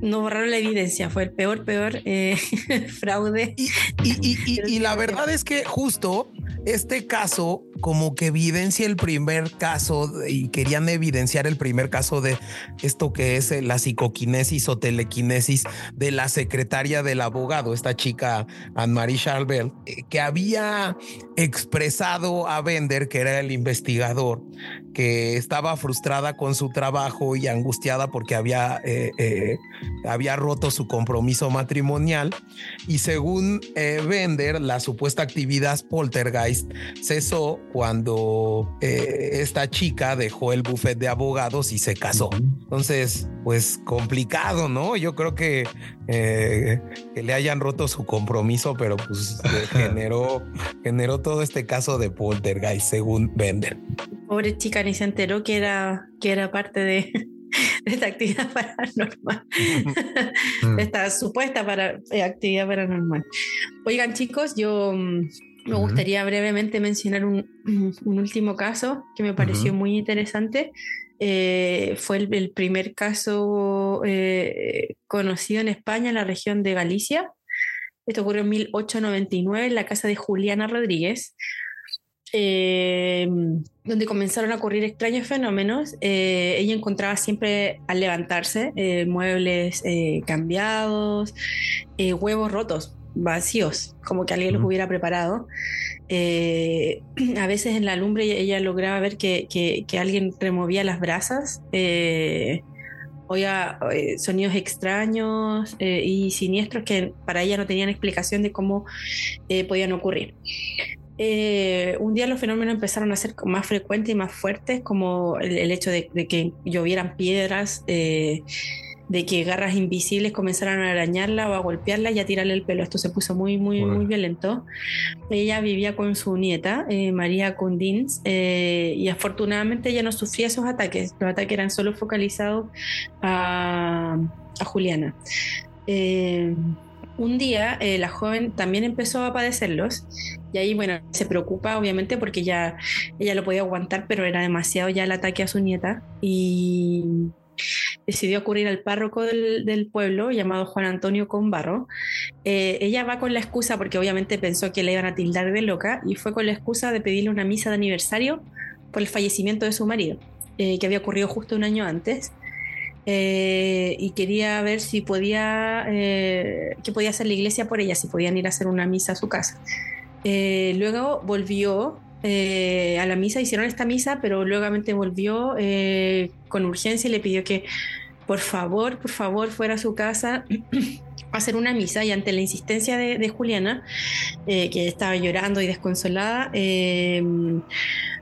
no borraron la evidencia fue el peor, peor eh, [laughs] fraude. Y, la verdad es que justo este caso como que evidencia el primer caso y querían evidenciar el primer caso de esto que es eh, la psicoquinesis o telequinesis de la secretaria del abogado, esta chica Anne-Marie Charvel, eh, que había expresado a Bender, que era el investigador, que estaba frustrada con su trabajo y angustiada porque había, había roto su compromiso matrimonial. Y según eh, Bender, la supuesta actividad poltergeist cesó cuando eh, esta chica dejó el buffet de abogados y se casó. Entonces, pues complicado, ¿no? Yo creo que, eh, que le hayan roto su compromiso, pero pues [laughs] generó, generó todo este caso de poltergeist, según Bender. Pobre chica, ni se enteró que era, que era parte de, [laughs] esta actividad [laughs] paranormal, esta supuesta para, eh, actividad paranormal. Oigan chicos, yo me gustaría brevemente mencionar [clears throat] un, último caso que me pareció muy interesante. Eh, fue el, primer caso eh, conocido en España, en la región de Galicia. Esto ocurrió en 1899 en la casa de Juliana Rodríguez, eh, donde comenzaron a ocurrir extraños fenómenos. Eh, ella encontraba siempre al levantarse muebles cambiados, huevos rotos. Vacíos, como que alguien los hubiera preparado. Eh, [clears throat] a veces en la lumbre ella, lograba ver que, alguien removía las brasas. Eh, oía eh, sonidos extraños y siniestros que para ella no tenían explicación de cómo podían ocurrir. un día los fenómenos empezaron a ser más frecuentes y más fuertes, como el, hecho de, de, que llovieran piedras, de que garras invisibles comenzaran a arañarla o a golpearla y a tirarle el pelo. Esto se puso muy, muy, muy violento. Ella vivía con su nieta, eh, María Cundins, eh, y afortunadamente ella no sufría esos ataques. Los ataques eran solo focalizados a, Juliana. Eh, un día la joven también empezó a padecerlos y ahí, bueno, se preocupa obviamente porque ya ella lo podía aguantar, pero era demasiado ya el ataque a su nieta y decidió acudir al párroco del, pueblo llamado Juan Antonio Conbarro. Eh, ella va con la excusa, porque obviamente pensó que le iban a tildar de loca, y fue con la excusa de pedirle una misa de aniversario por el fallecimiento de su marido, eh, que había ocurrido justo un año antes. Eh, y quería ver si podía, qué podía hacer la iglesia por ella, si podían ir a hacer una misa a su casa. luego volvió eh, a la misa, hicieron esta misa, pero luego volvió eh, con urgencia y le pidió que por favor, por favor, fuera a su casa [clears throat] a hacer una misa y ante la insistencia de, Juliana, eh, que estaba llorando y desconsolada,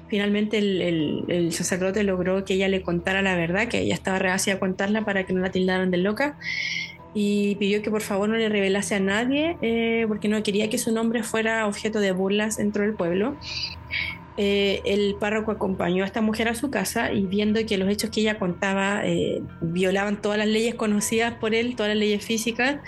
finalmente el, sacerdote logró que ella le contara la verdad, que ella estaba reacia a contarla para que no la tildaran de loca y pidió que por favor no le revelase a nadie porque no quería que su nombre fuera objeto de burlas dentro del pueblo. Eh, el párroco acompañó a esta mujer a su casa y viendo que los hechos que ella contaba eh, violaban todas las leyes conocidas por él, todas las leyes físicas,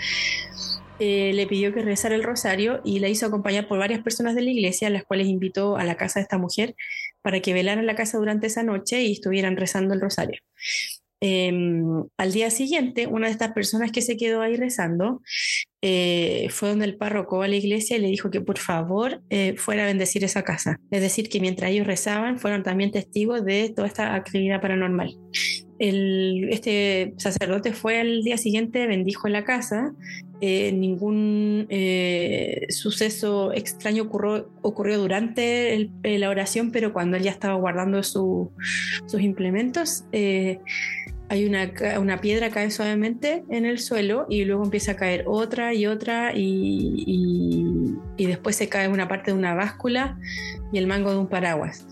eh, le pidió que rezara el rosario y la hizo acompañar por varias personas de la iglesia, las cuales invitó a la casa de esta mujer para que velaran la casa durante esa noche y estuvieran rezando el rosario. Em, al día siguiente, una de estas personas que se quedó ahí rezando eh, fue donde el párroco a la iglesia y le dijo que por favor eh, fuera a bendecir esa casa. Es decir, que mientras ellos rezaban, fueron también testigos de toda esta actividad paranormal. este sacerdote fue al día siguiente, bendijo la casa. Eh, ningún suceso extraño ocurrió, ocurrió durante la oración, pero cuando él ya estaba guardando sus implementos, hay una, una, piedra cae suavemente en el suelo y luego empieza a caer otra y otra y, y, después se cae una parte de una báscula y el mango de un paraguas.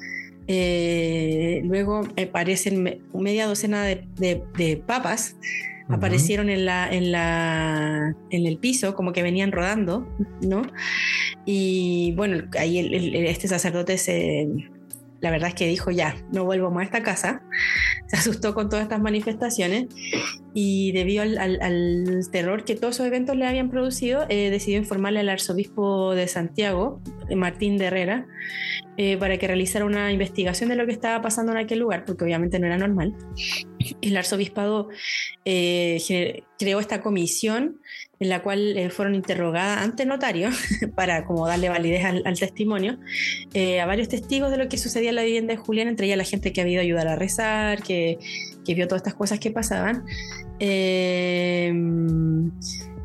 Eh, luego aparecen media docena de, papas aparecieron en la, en la en el piso como que venían rodando no y bueno ahí este sacerdote se la verdad es que dijo ya, no vuelvo más a esta casa. Se asustó con todas estas manifestaciones y debido al, terror que todos esos eventos le habían producido, eh, decidió informarle al arzobispo de Santiago, Martín de Herrera, eh, para que realizara una investigación de lo que estaba pasando en aquel lugar, porque obviamente no era normal. El arzobispado eh, creó esta comisión en la cual eh, fueron interrogadas ante notario [laughs] para como darle validez al, testimonio eh, a varios testigos de lo que sucedía en la vivienda de Julián, entre ellas la gente que había ido a ayudar a rezar, que vio todas estas cosas que pasaban. Eh,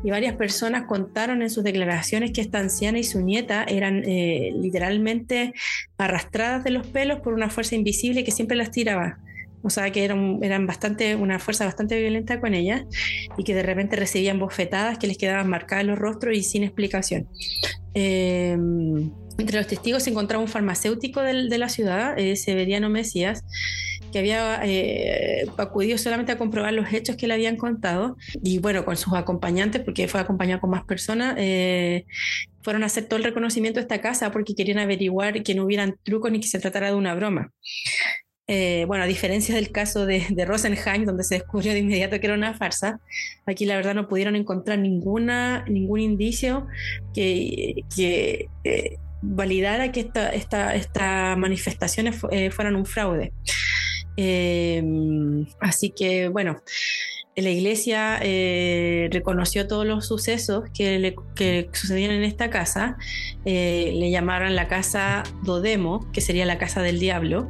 y varias personas contaron en sus declaraciones que esta anciana y su nieta eran literalmente arrastradas de los pelos por una fuerza invisible que siempre las tiraba o sea que eran, bastante, una fuerza bastante violenta con ella y que de repente recibían bofetadas que les quedaban marcadas en los rostros y sin explicación. Eh, entre los testigos se encontraba un farmacéutico de, la ciudad, eh, Severiano Mesías, que había eh, acudido solamente a comprobar los hechos que le habían contado y bueno, con sus acompañantes, porque fue acompañado con más personas, fueron a hacer todo el reconocimiento de esta casa porque querían averiguar que no hubieran trucos ni que se tratara de una broma. Eh, bueno, a diferencia del caso de, de, Rosenheim, donde se descubrió de inmediato que era una farsa, aquí la verdad no pudieron encontrar ninguna, ningún indicio que, que eh, validara que estas esta, esta manifestaciones eh, fueran un fraude. Así que, bueno, la iglesia reconoció todos los sucesos que, que, sucedían en esta casa, le llamaron la casa Dodemo, que sería la casa del diablo,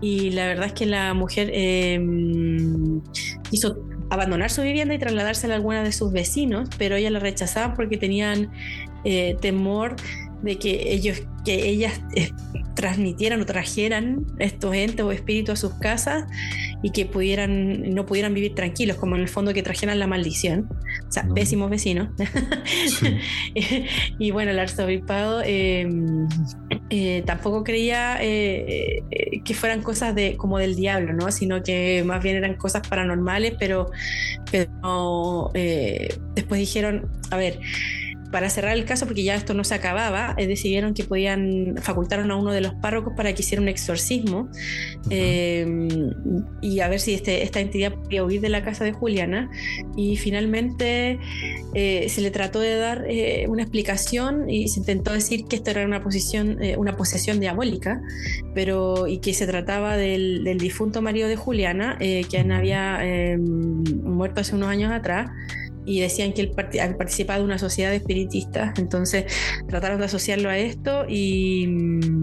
y la verdad es que la mujer em, hizo abandonar su vivienda y trasladársela a alguna de sus vecinos, pero ella la rechazaban porque tenían eh, temor de que ellos, que ellas eh, transmitieran o trajeran estos entes o espíritus a sus casas y que pudieran, no pudieran vivir tranquilos, como en el fondo que trajeran la maldición. O sea, pésimos vecinos. [laughs] y bueno, el arzobispado em, eh, tampoco creía eh, que fueran cosas de, como del diablo, ¿no? Sino que más bien eran cosas paranormales, pero, pero después dijeron, a ver, para cerrar el caso, porque ya esto no se acababa, eh, decidieron que podían, facultaron a uno de los párrocos para que hiciera un exorcismo eh, y a ver si este, esta entidad podía huir de la casa de Juliana. Y finalmente eh, se le trató de dar una explicación y se intentó decir que esto era una, posición, una posesión diabólica, pero y que se trataba del, del difunto marido de Juliana, quien había muerto hace unos años atrás y decían que él participaba de una sociedad de espiritistas, entonces trataron de asociarlo a esto y mm,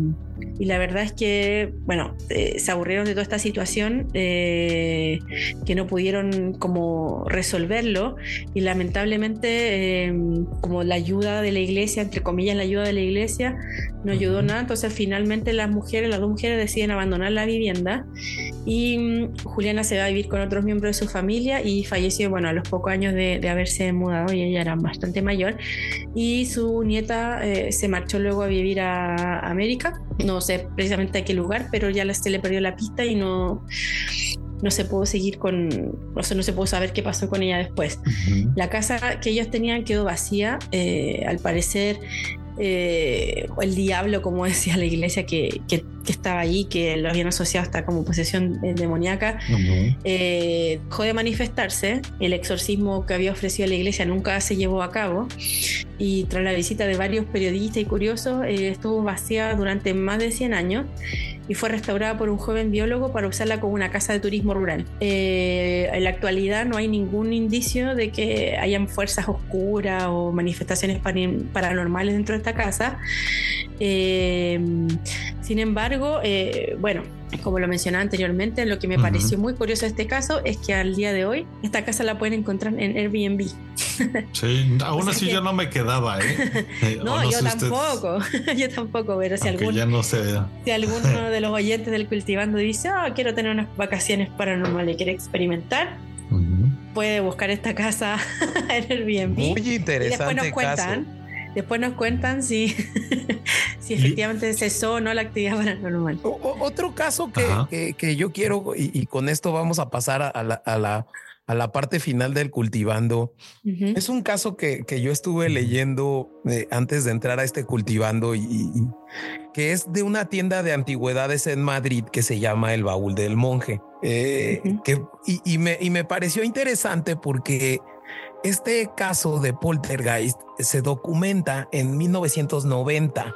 y la verdad es que, bueno, eh, se aburrieron de toda esta situación, eh, que no pudieron como resolverlo y lamentablemente eh, como la ayuda de la iglesia, entre comillas la ayuda de la iglesia, no ayudó nada, entonces finalmente las mujeres, las dos mujeres deciden abandonar la vivienda y mm, Juliana se va a vivir con otros miembros de su familia y falleció, bueno, a los pocos años de, de haberse mudado y ella era bastante mayor. Y su nieta se marchó luego a vivir a América. No sé precisamente a qué lugar, pero ya se le perdió la pista y no, no se pudo seguir con, o sea, no se pudo saber qué pasó con ella después. La casa que ellos tenían quedó vacía, eh, al parecer eh, el diablo, como decía la iglesia que, que, estaba ahí, que lo habían asociado hasta como posesión demoníaca, eh, dejó de manifestarse. El exorcismo que había ofrecido la iglesia nunca se llevó a cabo. Y tras la visita de varios periodistas y curiosos, eh, estuvo vacía durante más de 100 años y fue restaurada por un joven biólogo para usarla como una casa de turismo rural. Eh, en la actualidad no hay ningún indicio de que hayan fuerzas oscuras o manifestaciones paranormales dentro de esta casa. Eh, sin embargo, eh, bueno, como lo mencionaba anteriormente, lo que me pareció muy curioso de este caso es que al día de hoy esta casa la pueden encontrar en Airbnb. Sí, aún así yo no me quedaba, ¿eh? eh [laughs] no, yo tampoco, [laughs] yo tampoco, pero si alguno, no si alguno [laughs] de los oyentes del Cultivando dice, ah, quiero tener unas vacaciones paranormales y quiere experimentar, puede buscar esta casa en Airbnb. Muy interesante. Y después nos cuentan. Después nos cuentan si, si efectivamente cesó o no la actividad paranormal. otro caso que, que, yo quiero, y, con esto vamos a pasar a la, a la, a la parte final del cultivando. Es un caso que, que yo estuve leyendo eh, antes de entrar a este cultivando y, que es de una tienda de antigüedades en Madrid que se llama El Baúl del Monje. Eh, que, y, y, me, y me pareció interesante porque este caso de poltergeist se documenta en 1990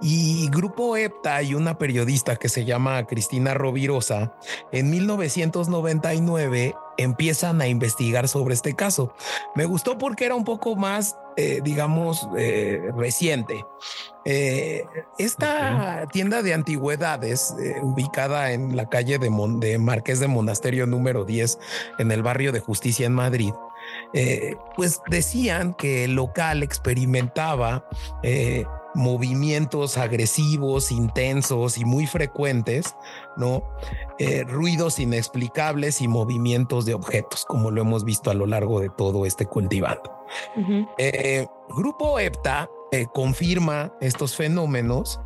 y Grupo EPTA y una periodista que se llama Cristina Rovirosa en 1999 empiezan a investigar sobre este caso. Me gustó porque era un poco más, eh, digamos, eh, reciente. Eh, esta tienda de antigüedades, ubicada en la calle de, de Marqués de Monasterio número 10, en el barrio de Justicia en Madrid, eh, pues decían que el local experimentaba eh, movimientos agresivos, intensos y muy frecuentes, ¿no? Eh, ruidos inexplicables y movimientos de objetos, como lo hemos visto a lo largo de todo este cultivando. Grupo EPTA confirma estos fenómenos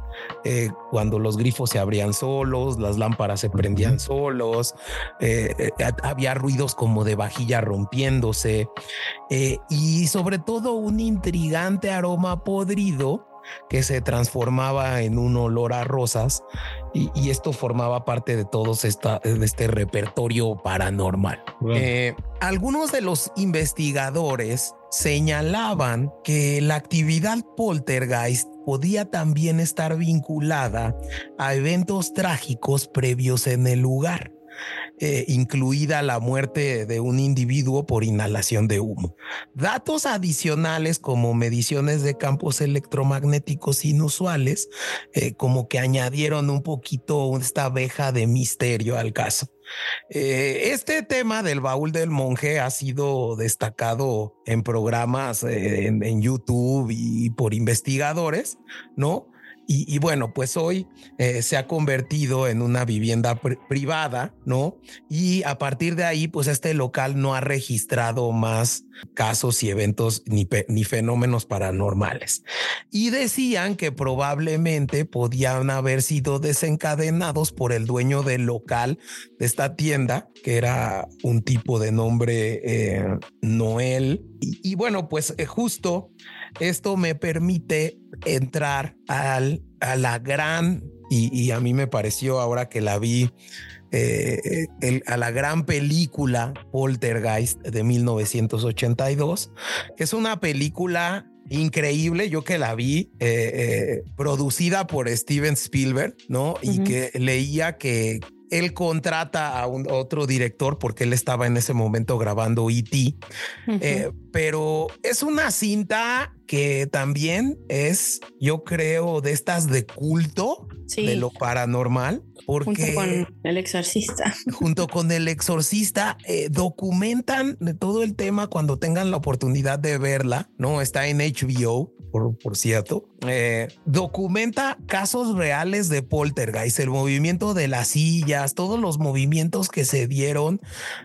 eh, cuando los grifos se abrían solos, las lámparas se prendían solos, eh, eh, había ruidos como de vajilla rompiéndose y sobre todo un intrigante aroma podrido que se transformaba en un olor a rosas y, esto formaba parte de de este repertorio paranormal. algunos de los investigadores señalaban que la actividad poltergeist podía también estar vinculada a eventos trágicos previos en el lugar. Eh, incluida la muerte de un individuo por inhalación de humo. Datos adicionales como mediciones de campos electromagnéticos inusuales, eh, como que añadieron un poquito esta abeja de misterio al caso. Eh, este tema del baúl del monje ha sido destacado en programas eh, en, YouTube y por investigadores, ¿no? Y, bueno, pues hoy eh, se ha convertido en una vivienda privada, ¿no? Y a partir de ahí, pues este local no ha registrado más casos y eventos ni, ni fenómenos paranormales. Y decían que probablemente podían haber sido desencadenados por el dueño del local de esta tienda, que era un tipo de nombre eh, Noel. Y, bueno, pues eh, justo esto me permite entrar al, a la gran, y, a mí me pareció ahora que la vi, eh, a la gran película Poltergeist de 1982, que es una película increíble, yo que la vi, eh, eh, producida por Steven Spielberg, ¿no? Y que leía que, él contrata a un otro director porque él estaba en ese momento grabando E.T. Eh, pero es una cinta que también es, yo creo, de estas de culto, de lo paranormal, porque junto con el exorcista, [laughs] junto con el exorcista, eh, documentan de todo el tema cuando tengan la oportunidad de verla, no está en HBO por, cierto, eh, documenta casos reales de poltergeist, el movimiento de las sillas, todos los movimientos que se dieron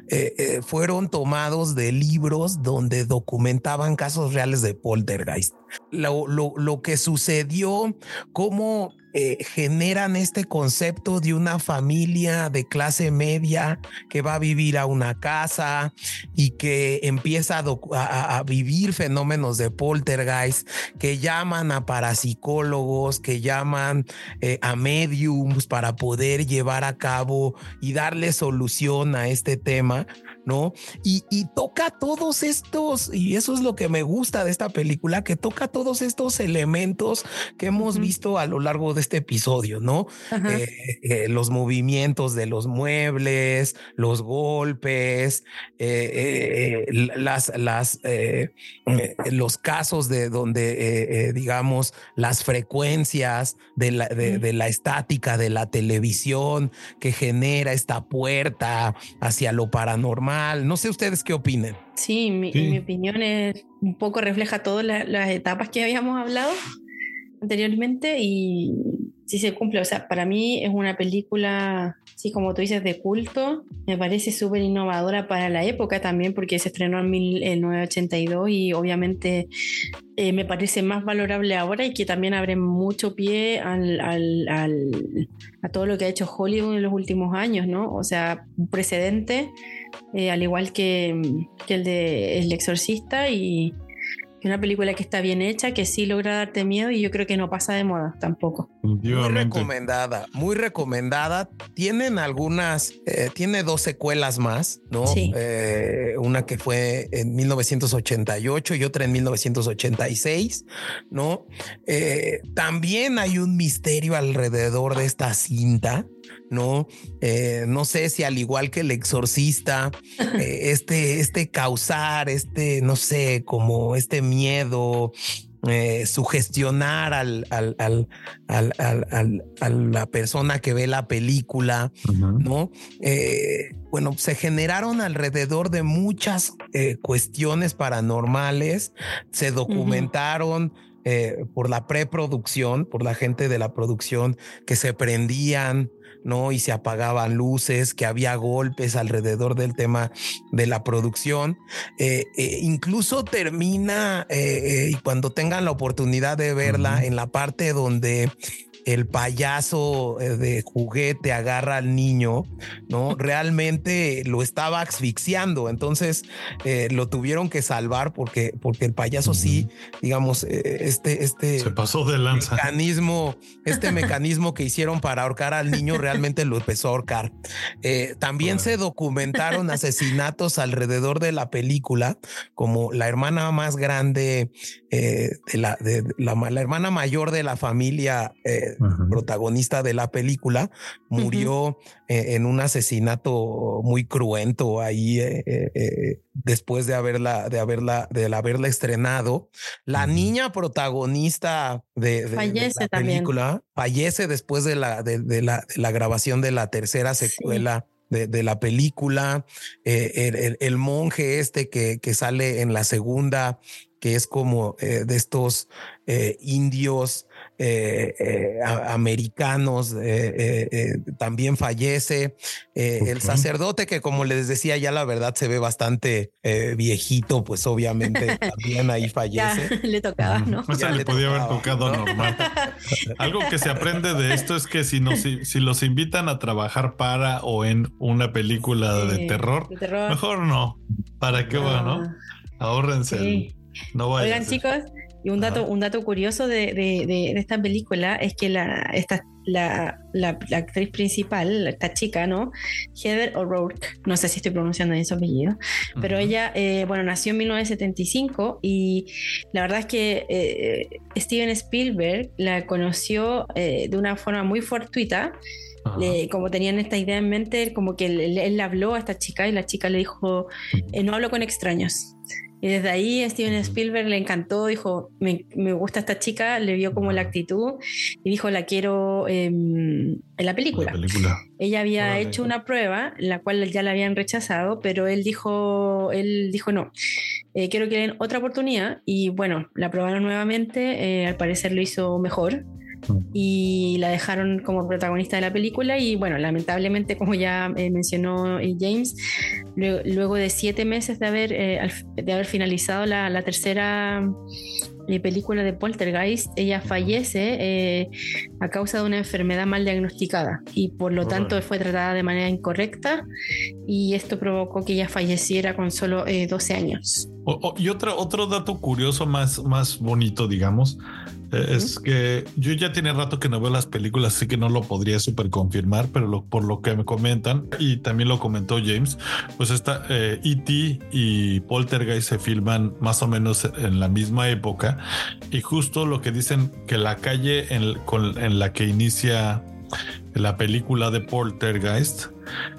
eh, eh, fueron tomados de libros donde documentaban casos reales de poltergeist. Lo, lo, lo que sucedió, cómo eh, generan este concepto de una familia de clase media que va a vivir a una casa y que empieza a, vivir fenómenos de poltergeist, que llaman a parapsicólogos, que llaman eh, a mediums para poder llevar a cabo y darle solución a este tema. ¿No? Y, toca todos estos, y eso es lo que me gusta de esta película, que toca todos estos elementos que hemos visto a lo largo de este episodio, ¿no? Eh, eh, los movimientos de los muebles, los golpes, eh, las, las, los casos de donde, digamos, las frecuencias de la, de la estática de la televisión que genera esta puerta hacia lo paranormal no sé ustedes qué opinen. Sí, mi, opinión es un poco refleja todas las etapas que habíamos hablado anteriormente y sí se cumple. O sea, para mí es una película, sí, como tú dices, de culto. Me parece súper innovadora para la época también porque se estrenó en 1982 y obviamente eh, me parece más valorable ahora y que también abre mucho pie al, al, a todo lo que ha hecho Hollywood en los últimos años, ¿no? O sea, un precedente, eh, al igual que, que el de El Exorcista y una película que está bien hecha, que sí logra darte miedo y yo creo que no pasa de moda tampoco. Muy recomendada, muy recomendada. Tienen algunas, eh, tiene dos secuelas más, ¿no? Eh, una que fue en 1988 y otra en 1986, ¿no? Eh, también hay un misterio alrededor de esta cinta. ¿No? Eh, no sé si al igual que el exorcista, [laughs] eh, este, este causar, este, no sé, como este miedo, eh, sugestionar al, al, al, al, a la persona que ve la película, ¿no? bueno, se generaron alrededor de muchas cuestiones paranormales, se documentaron. por la preproducción, por la gente de la producción que se prendían ¿no? Y se apagaban luces, que había golpes alrededor del tema de la producción. Eh, eh, incluso termina, eh, y cuando tengan la oportunidad de verla, en la parte donde el payaso eh, de juguete agarra al niño, ¿no? [laughs] Realmente lo estaba asfixiando, entonces eh, lo tuvieron que salvar porque, porque el payaso sí, digamos, eh, este, este... Se pasó de lanza. Mecanismo, este [laughs] mecanismo que hicieron para ahorcar al niño realmente lo empezó a ahorcar. también se documentaron asesinatos alrededor de la película, como la hermana más grande de la, de la, la, hermana mayor de la familia protagonista de la película, murió eh, en un asesinato muy cruento ahí eh, eh, después de haberla, de haberla, de haberla estrenado. La niña protagonista de, la película fallece después de la, de, la, grabación de la tercera secuela de, la película, eh, el, monje este que, que sale en la segunda, que es como de estos indios eh, eh, americanos eh, también fallece. El sacerdote que como les decía ya la verdad se ve bastante viejito, pues obviamente [laughs] también ahí fallece. [laughs] le tocaba, ¿no? O le, podía haber tocado [laughs] normal. Algo que se aprende de esto es que si, no, si, los invitan a trabajar para o en una película de, terror, mejor no. ¿Para qué va, no? Ahórrense. No Oigan, chicos, y un dato, un dato curioso de, de, esta película es que la, esta, la, la, actriz principal, esta chica, ¿no? Heather O'Rourke, no sé si estoy pronunciando bien su apellido, pero ella, eh, bueno, nació en 1975 y la verdad es que eh, Steven Spielberg la conoció eh, de una forma muy fortuita. Como tenían esta idea en mente, como que él, él, habló a esta chica y la chica le dijo, no hablo con extraños. Y desde ahí Steven Spielberg le encantó, dijo, me, me, gusta esta chica, le vio como la actitud y dijo, la quiero em, en la película. Ella había hecho una prueba, la cual ya la habían rechazado, pero él dijo, él dijo no, eh, quiero que den otra oportunidad y bueno, la probaron nuevamente, eh, al parecer lo hizo mejor y la dejaron como protagonista de la película y bueno, lamentablemente como ya eh, mencionó eh, James, luego, de siete meses de haber, eh, de haber finalizado la, tercera película de Poltergeist, ella fallece a causa de una enfermedad mal diagnosticada y por lo tanto fue tratada de manera incorrecta y esto provocó que ella falleciera con solo 12 años. y otro, otro dato curioso más, más bonito, digamos, es que yo ya tiene rato que no veo las películas, así que no lo podría super confirmar, pero por lo que me comentan, y también lo comentó James, pues esta E.T. Eh, e y Poltergeist se filman más o menos en la misma época, y justo lo que dicen que la calle en, en la que inicia la película de Poltergeist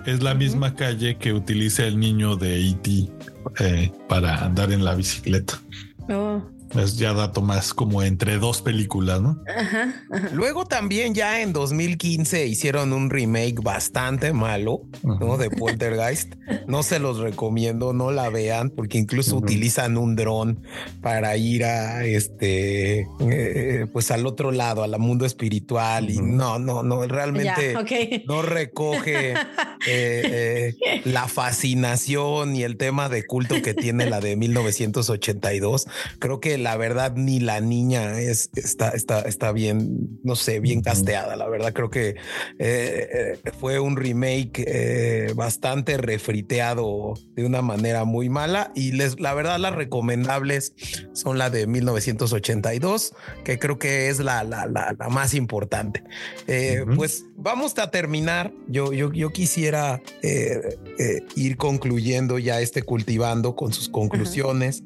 es la misma calle que utiliza el niño de E.T. Eh, para andar en la bicicleta. Oh. Es ya dato más como entre dos películas, ¿no? Luego también ya en 2015 hicieron un remake bastante malo, ¿no? De Poltergeist. no se los recomiendo, no la vean porque incluso utilizan un dron para ir a este, eh, pues al otro lado, al mundo espiritual y no, no, no, realmente no recoge [laughs] eh, eh, la fascinación y el tema de culto que tiene la de 1982. Creo que la verdad ni la niña es, está, está, está bien, no sé, bien casteada. La verdad creo que eh, eh, fue un remake eh, bastante refriteado de una manera muy mala y les, la verdad las recomendables son la de 1982, que creo que es la, la, la, más importante. Pues vamos a terminar. Yo, yo, yo quisiera ir concluyendo ya este cultivando con sus conclusiones.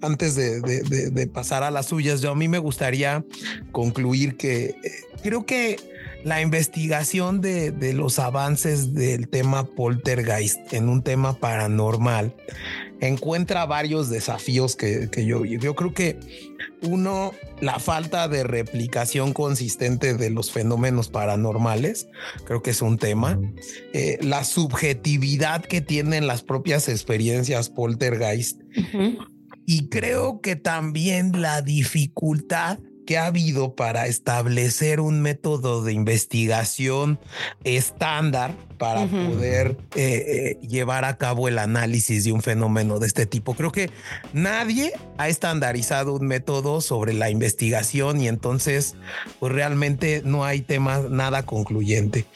Antes de, de, de, pasar a las suyas, yo a mí me gustaría concluir que eh, creo que la investigación de, de, los avances del tema poltergeist en un tema paranormal encuentra varios desafíos que, que yo, yo creo que uno, la falta de replicación consistente de los fenómenos paranormales, creo que es un tema. Eh, la subjetividad que tienen las propias experiencias poltergeist. Y creo que también la dificultad que ha habido para establecer un método de investigación estándar para poder eh, eh, llevar a cabo el análisis de un fenómeno de este tipo. Creo que nadie ha estandarizado un método sobre la investigación y entonces pues realmente no hay tema nada concluyente.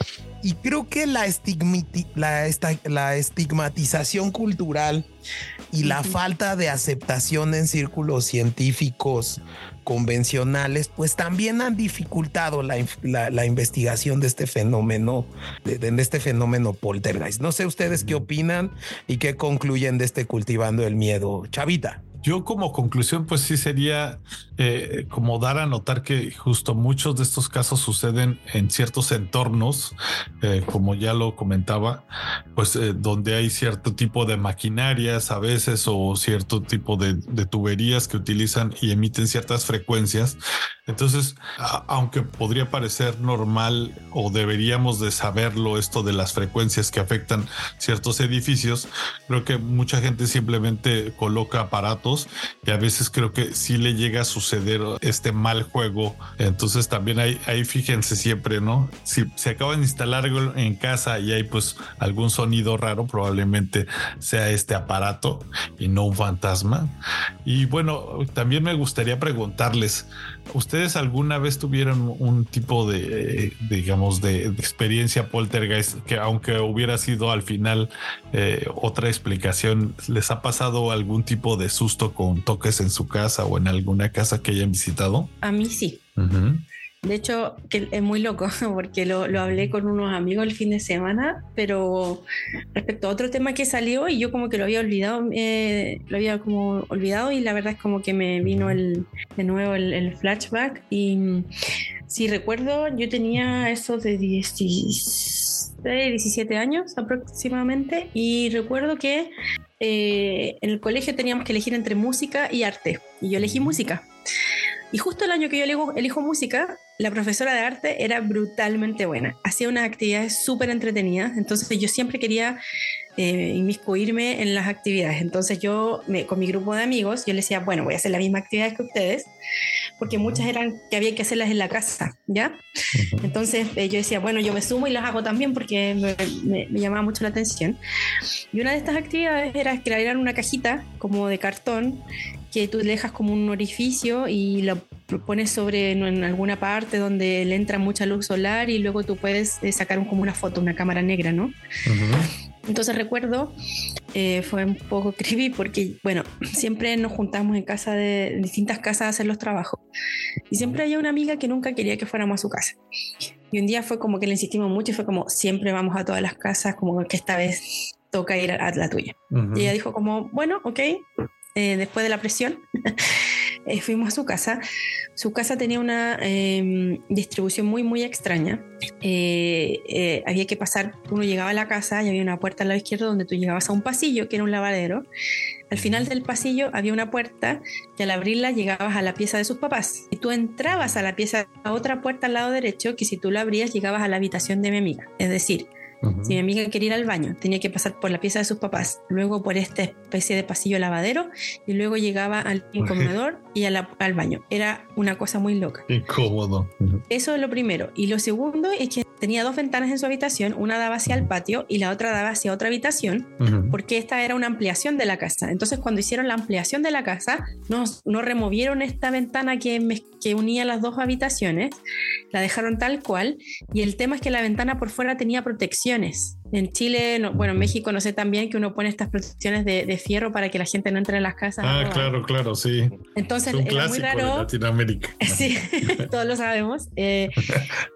Y creo que la, la, estigmatización cultural y la falta de aceptación en círculos científicos convencionales, pues también han dificultado la, investigación de este fenómeno, de, este fenómeno poltergeist. No sé ustedes qué opinan y qué concluyen de este cultivando el miedo. Chavita. Yo como conclusión, pues sí sería eh, como dar a notar que justo muchos de estos casos suceden en ciertos entornos, eh, como ya lo comentaba, pues eh, donde hay cierto tipo de maquinarias a veces o cierto tipo de, tuberías que utilizan y emiten ciertas frecuencias. Entonces, aunque podría parecer normal o deberíamos de saberlo esto de las frecuencias que afectan ciertos edificios, creo que mucha gente simplemente coloca aparatos y a veces creo que sí le llega a suceder este mal juego. Entonces también ahí, fíjense siempre, ¿no? Si se acaban de instalar algo en casa y hay pues algún sonido raro, probablemente sea este aparato y no un fantasma. Y bueno, también me gustaría preguntarles, ¿Ustedes alguna vez tuvieron un tipo de, digamos, de, experiencia poltergeist que aunque hubiera sido al final eh, otra explicación, les ha pasado algún tipo de susto con toques en su casa o en alguna casa que hayan visitado? A mí sí. De hecho, que es muy loco [laughs] porque lo, lo, hablé con unos amigos el fin de semana, pero respecto a otro tema que salió y yo como que lo había olvidado, eh, lo había como olvidado y la verdad es como que me vino el, de nuevo el, flashback y si recuerdo yo tenía eso de 16, 17 años aproximadamente y recuerdo que eh, en el colegio teníamos que elegir entre música y arte y yo elegí música. Y justo el año que yo elijo, elijo música, la profesora de arte era brutalmente buena. Hacía unas actividades súper entretenidas. Entonces yo siempre quería eh, inmiscuirme en las actividades. Entonces yo con mi grupo de amigos, yo les decía, bueno, voy a hacer la misma actividad que ustedes, porque muchas eran que había que hacerlas en la casa, ¿ya? Entonces eh, yo decía, bueno, yo me sumo y las hago también porque me, me, llamaba mucho la atención. Y una de estas actividades era crear una cajita como de cartón que tú le dejas como un orificio y lo pones sobre en alguna parte donde le entra mucha luz solar y luego tú puedes eh, sacar como una foto, una cámara negra, ¿no? Entonces recuerdo, eh, fue un poco [laughs] creepy porque, bueno, siempre nos juntamos en casa de distintas casas a hacer los trabajos. Y siempre había una amiga que nunca quería que fuéramos a su casa. Y un día fue como que le insistimos mucho y fue como, siempre vamos a todas las casas, como que esta vez toca ir a, la tuya. Y ella dijo como, bueno, ok, eh, después de la presión, [laughs] eh, fuimos a su casa. Su casa tenía una em, distribución muy, muy extraña. Eh, había que pasar, uno llegaba a la casa y había una puerta al lado izquierdo donde tú llegabas a un pasillo que era un lavadero. Al final del pasillo había una puerta que al abrirla llegabas a la pieza de sus papás. Y tú entrabas a la pieza, a otra puerta al lado derecho, que si tú la abrías llegabas a la habitación de mi amiga. Es decir, si mi amiga quería ir al baño, tenía que pasar por la pieza de sus papás, luego por esta especie de pasillo lavadero y luego llegaba al [laughs] comedor y al baño. Era una cosa muy loca. Incómodo. Eso es lo primero. Y lo segundo es que tenía dos ventanas en su habitación, una daba hacia el patio y la otra daba hacia otra habitación, porque esta era una ampliación de la casa. Entonces cuando hicieron la ampliación de la casa, no, no removieron esta ventana que, que unía las dos habitaciones, la dejaron tal cual y el tema es que la ventana por fuera tenía protecciones. En Chile, bueno, en México no sé también que uno pone estas protecciones de, fierro para que la gente no entre en las casas. Ah, claro, claro, sí. Entonces, es muy raro. Latinoamérica. [laughs] Sí, [laughs] todos lo sabemos. Eh,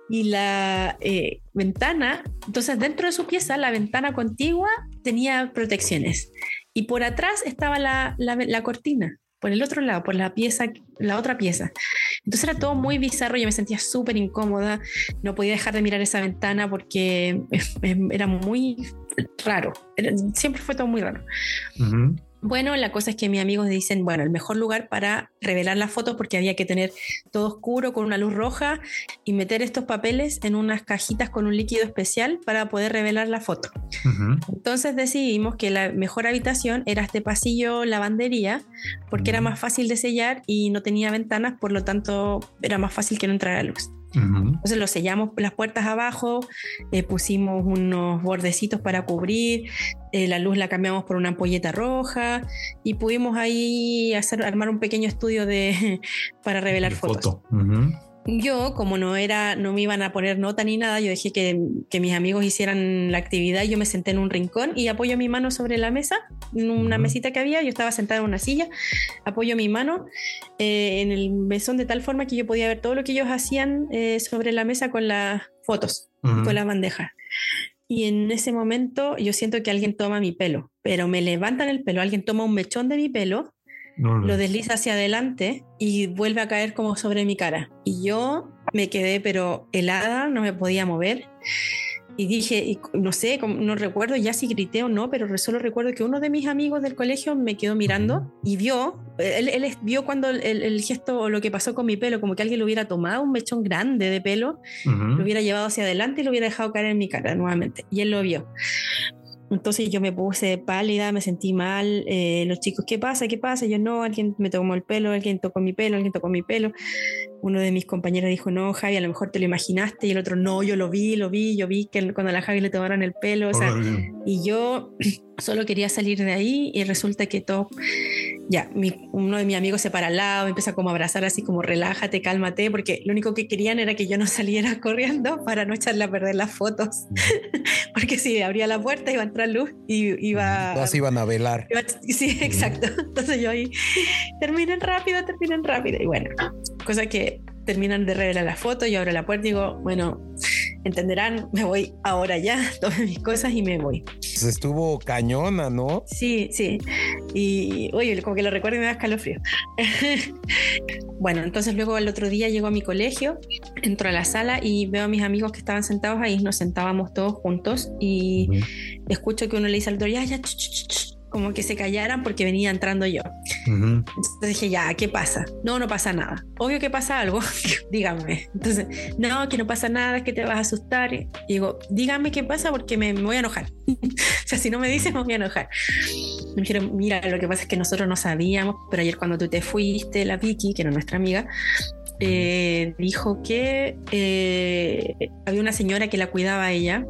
y la eh, ventana, entonces dentro de su pieza, la ventana contigua tenía protecciones. Y por atrás estaba la, la, la cortina por el otro lado, por la pieza, la otra pieza. Entonces era todo muy bizarro, yo me sentía súper incómoda, no podía dejar de mirar esa ventana porque era muy raro, siempre fue todo muy raro. Bueno, la cosa es que mis amigos dicen, bueno, el mejor lugar para revelar la foto porque había que tener todo oscuro con una luz roja y meter estos papeles en unas cajitas con un líquido especial para poder revelar la foto. Entonces decidimos que la mejor habitación era este pasillo lavandería porque era más fácil de sellar y no tenía ventanas, por lo tanto era más fácil que no entrara luz. Entonces lo sellamos las puertas abajo, eh, pusimos unos bordecitos para cubrir, eh, la luz la cambiamos por una ampolleta roja y pudimos ahí hacer, armar un pequeño estudio de, [laughs] para revelar fotos. Yo, como no era, no me iban a poner nota ni nada, yo dejé que, que, mis amigos hicieran la actividad. Yo me senté en un rincón y apoyo mi mano sobre la mesa, en una mesita que había. Yo estaba sentada en una silla, apoyo mi mano eh, en el mesón de tal forma que yo podía ver todo lo que ellos hacían eh, sobre la mesa con las fotos, con las bandejas. Y en ese momento yo siento que alguien toma mi pelo, pero me levantan el pelo, alguien toma un mechón de mi pelo lo desliza hacia adelante y vuelve a caer como sobre mi cara. Y yo me quedé pero helada, no me podía mover. y dije, y no sé, no recuerdo ya si grité o no, pero solo recuerdo que uno de mis amigos del colegio me quedó mirando y vio, él, él vio cuando el, el, gesto o lo que pasó con mi pelo, como que alguien lo hubiera tomado, un mechón grande de pelo, lo hubiera llevado hacia adelante y lo hubiera dejado caer en mi cara nuevamente. Y él lo vio. Entonces yo me puse pálida, me sentí mal. Eh, los chicos, ¿qué pasa? ¿Qué pasa? Yo no, alguien me tomó el pelo, alguien tocó mi pelo, alguien tocó mi pelo. Uno de mis compañeros dijo, no, Javi, a lo mejor te lo imaginaste. Y el otro, no, yo lo vi, lo vi, yo vi que cuando a la Javi le tomaron el pelo. O sea, y yo [clears throat] solo quería salir de ahí y resulta que todo, ya, uno de mis amigos se para al lado, me empieza como a abrazar así como relájate, cálmate, porque lo único que querían era que yo no [laughs] saliera corriendo para no echarle a perder las fotos, [laughs] porque si abría la puerta iba a entrar luz y iba... Todas iban a velar. sí, [laughs] exacto. Entonces yo ahí, terminen rápido, terminen rápido. Y bueno, cosa que terminan de revelar la foto, yo abro la puerta y digo, bueno, entenderán, me voy ahora ya, [laughs] tomo mis cosas y me voy. Pues estuvo cañona, ¿no? Sí, sí. Y oye, como que lo recuerdo y me da escalofrío. [laughs] bueno, entonces luego el otro día llego a mi colegio, entro a la sala y veo a mis amigos que estaban sentados ahí, nos sentábamos todos juntos y escucho que uno le dice al doctor, ya, ya, como que se callaran porque venía entrando yo. Entonces dije, ya, ¿qué pasa? No, no pasa nada. Obvio que pasa algo, [laughs] díganme. Entonces, no, que no pasa nada, que te vas a asustar. Y digo, díganme qué pasa porque me, voy a enojar. [laughs] o sea, si no me dices, me voy a enojar. Me dijeron, mira, lo que pasa es que nosotros no sabíamos, pero ayer cuando tú te fuiste, la Vicky, que era nuestra amiga, eh, dijo que eh, había una señora que la cuidaba a ella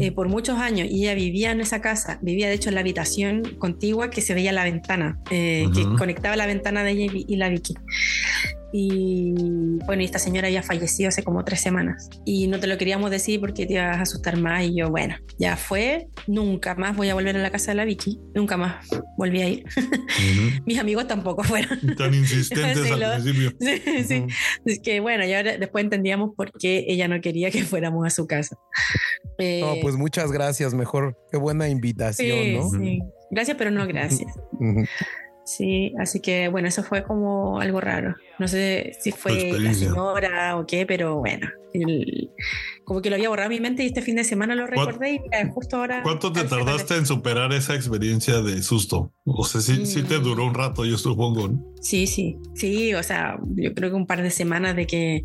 eh, por muchos años y ella vivía en esa casa, vivía de hecho en la habitación contigua que se veía la ventana, que conectaba la ventana de ella y la Vicky. Y bueno, esta señora ya falleció hace como tres semanas. Y no te lo queríamos decir porque te ibas a asustar más. Y yo, bueno, ya fue. Nunca más voy a volver a la casa de la Vicky. Nunca más volví a ir. [laughs] Mis amigos tampoco fueron. [laughs] Tan insistentes [laughs] al principio. Sí, sí. Es que bueno, ya después entendíamos por qué ella no quería que fuéramos a su casa. no, pues muchas gracias. Mejor, qué buena invitación, ¿no? Sí, gracias, pero no gracias. Sí, así que bueno, eso fue como algo raro. No sé si fue la señora o qué, pero bueno, como que lo había borrado mi mente y este fin de semana lo recordé y justo ahora... ¿Cuánto te tardaste en superar esa experiencia de susto? O sea, sí, sí te mm. duró un rato, yo supongo. Sí, sí, sí, o sea, yo creo que un par de semanas de que,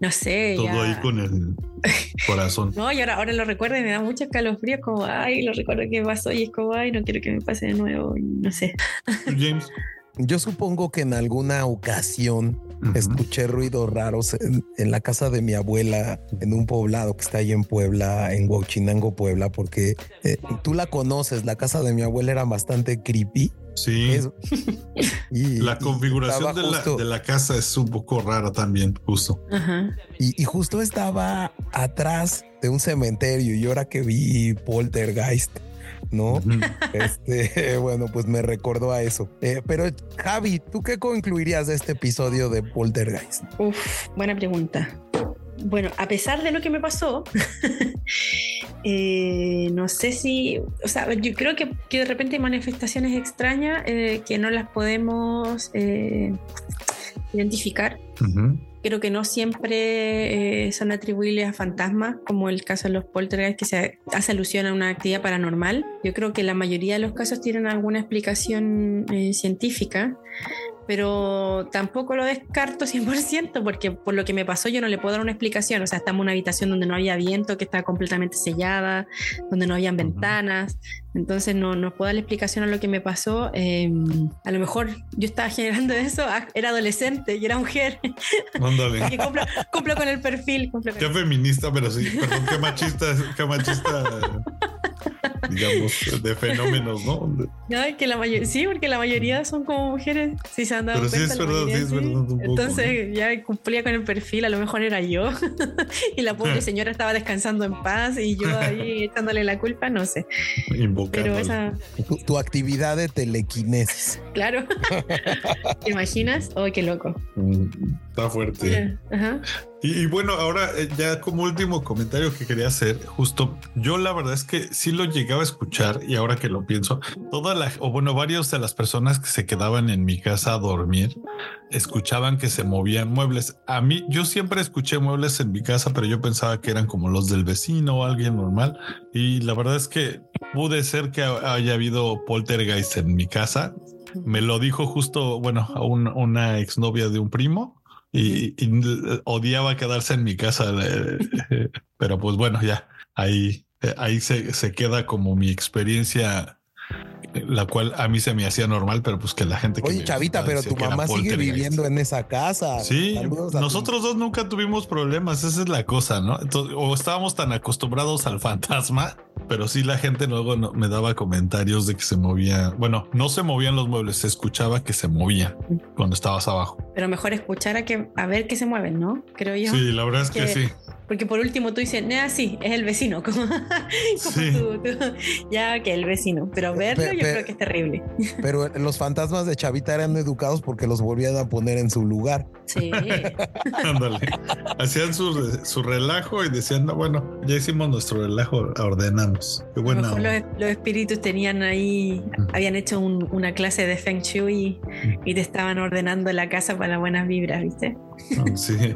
no sé. Todo ahí con el corazón. [laughs] no, y ahora, ahora lo recuerdo y me da mucho escalofrío, como, ay, lo recuerdo que pasó y es como, ay, no quiero que me pase de nuevo, no sé. James. Yo supongo que en alguna ocasión escuché ruidos raros en, la casa de mi abuela en un poblado que está ahí en Puebla, en Huachinango, Puebla, porque eh, tú la conoces, la casa de mi abuela era bastante creepy. Sí. [laughs] y, la configuración de la, casa es un poco rara también, justo. Y, y, justo estaba atrás de un cementerio y ahora que vi Poltergeist ¿no? [laughs] este, [laughs] bueno, pues me recordó a eso. Eh, pero Javi, ¿tú qué concluirías de este episodio de Poltergeist? Uf, buena pregunta. Bueno, a pesar de lo que me pasó, [laughs] eh, no sé si, o sea, yo creo que, de repente hay manifestaciones extrañas eh, que no las podemos identificar. Creo que no siempre eh, son atribuibles a fantasmas, como el caso de los poltergeist, que se hace alusión a una actividad paranormal. Yo creo que la mayoría de los casos tienen alguna explicación eh, científica, pero tampoco lo descarto [laughs] 100% porque por lo que me pasó yo no le puedo dar una explicación. O sea, estamos en una habitación donde no había viento, que estaba completamente sellada, donde no habían ventanas. Entonces no, no puedo dar la explicación a lo que me pasó. Em, a lo mejor yo estaba [laughs] generando eso, ah, era adolescente y era mujer. [laughs] Ándale. cumplo, cumplo, con el perfil. qué feminista, pero sí, perdón, qué machista, qué machista digamos, de fenómenos, ¿no? No, que la mayoría, sí, porque la mayoría son como mujeres, si se han dado Pero cuenta. Sí, es verdad, sí, es verdad. Un Entonces ya cumplía con el perfil, a lo mejor era yo. [laughs] y la pobre señora estaba descansando en paz y yo ahí [laughs] echándole la culpa, no sé. Pero esa... Tu, actividad de telequinesis. Claro. [laughs] ¿Te imaginas? ¡Ay, qué loco! Mm, está fuerte. Ajá. Y, bueno, ahora eh, ya como último comentario que quería hacer, justo yo la verdad es que sí lo llegaba a escuchar y ahora que lo pienso, toda la, o bueno, varias de las personas que se quedaban en mi casa a dormir, escuchaban que se movían muebles. A mí, yo siempre escuché muebles en mi casa, pero yo pensaba que eran como los del vecino o alguien normal. Y la verdad es que pude ser que haya habido poltergeist en mi casa. Me lo dijo justo, bueno, a una exnovia de un primo y, odiaba quedarse en mi casa, pero pues bueno, ya ahí, ahí se, se queda como mi experiencia la cual a mí se me hacía normal, pero pues que la gente que Oye, Chavita, pero tu mamá sigue viviendo en esa casa. Sí, nosotros dos nunca tuvimos problemas, esa es la cosa, ¿no? o estábamos tan acostumbrados al fantasma, pero sí la gente luego me daba comentarios de que se movía, bueno, no se movían los muebles, se escuchaba que se movía cuando estabas abajo. Pero mejor escuchar a que a ver qué se mueven, ¿no? Creo yo. Sí, la verdad es que sí. Porque por último tú dices, ah, sí, es el vecino, [laughs] como, tú, ya que el vecino. Pero verlo yo creo que es terrible. [laughs] Pero los fantasmas de Chavita eran educados porque los volvían a poner en su lugar. Sí. [laughs] Ándale. Hacían su, su, relajo y decían, no, bueno, ya hicimos nuestro relajo, ordenamos. Qué buena. Los, los, espíritus tenían ahí, habían hecho una clase de Feng Shui y, te estaban ordenando la casa para buenas vibras, ¿viste? Sí.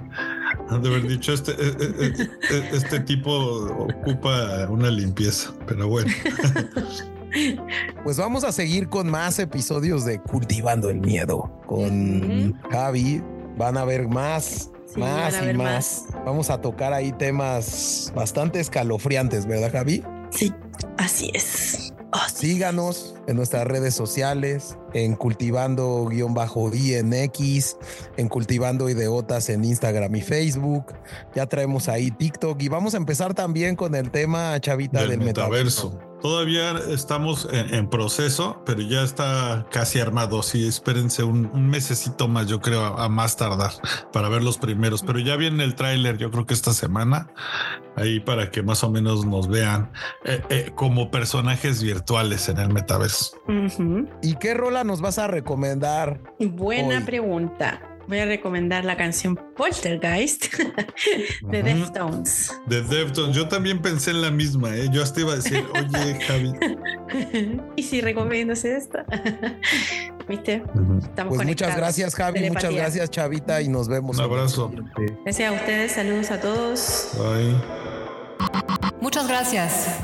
Han de haber dicho, este, eh, eh, eh, este tipo ocupa una limpieza, pero bueno. [laughs] Pues vamos a seguir con más episodios de Cultivando el Miedo con Javi. Van a ver más, más y más. Vamos a tocar ahí temas bastante escalofriantes, ¿verdad, Javi? Sí, así es. Síganos en nuestras redes sociales, en cultivando-INX, en cultivando ideotas en Instagram y Facebook. Ya traemos ahí TikTok y vamos a empezar también con el tema chavita del, metaverso. Todavía estamos en, proceso, pero ya está casi armado. Sí, espérense un, un mesecito más, yo creo, a, más tardar para ver los primeros. Pero ya viene el tráiler, yo creo que esta semana, ahí para que más o menos nos vean eh, eh, como personajes virtuales en el metaverso. ¿Y qué rola nos vas a recomendar? Buena pregunta voy a recomendar la canción Poltergeist [laughs] de Deftones. De Deftones. Yo también pensé en la misma, ¿eh? Yo hasta iba a decir, oye, Javi. [laughs] ¿Y si recomiendas esta? [laughs] ¿Viste? pues muchas gracias, Javi. Muchas gracias, Chavita. Y nos vemos. Un abrazo. Gracias a ustedes. Saludos a todos. Bye. Muchas gracias.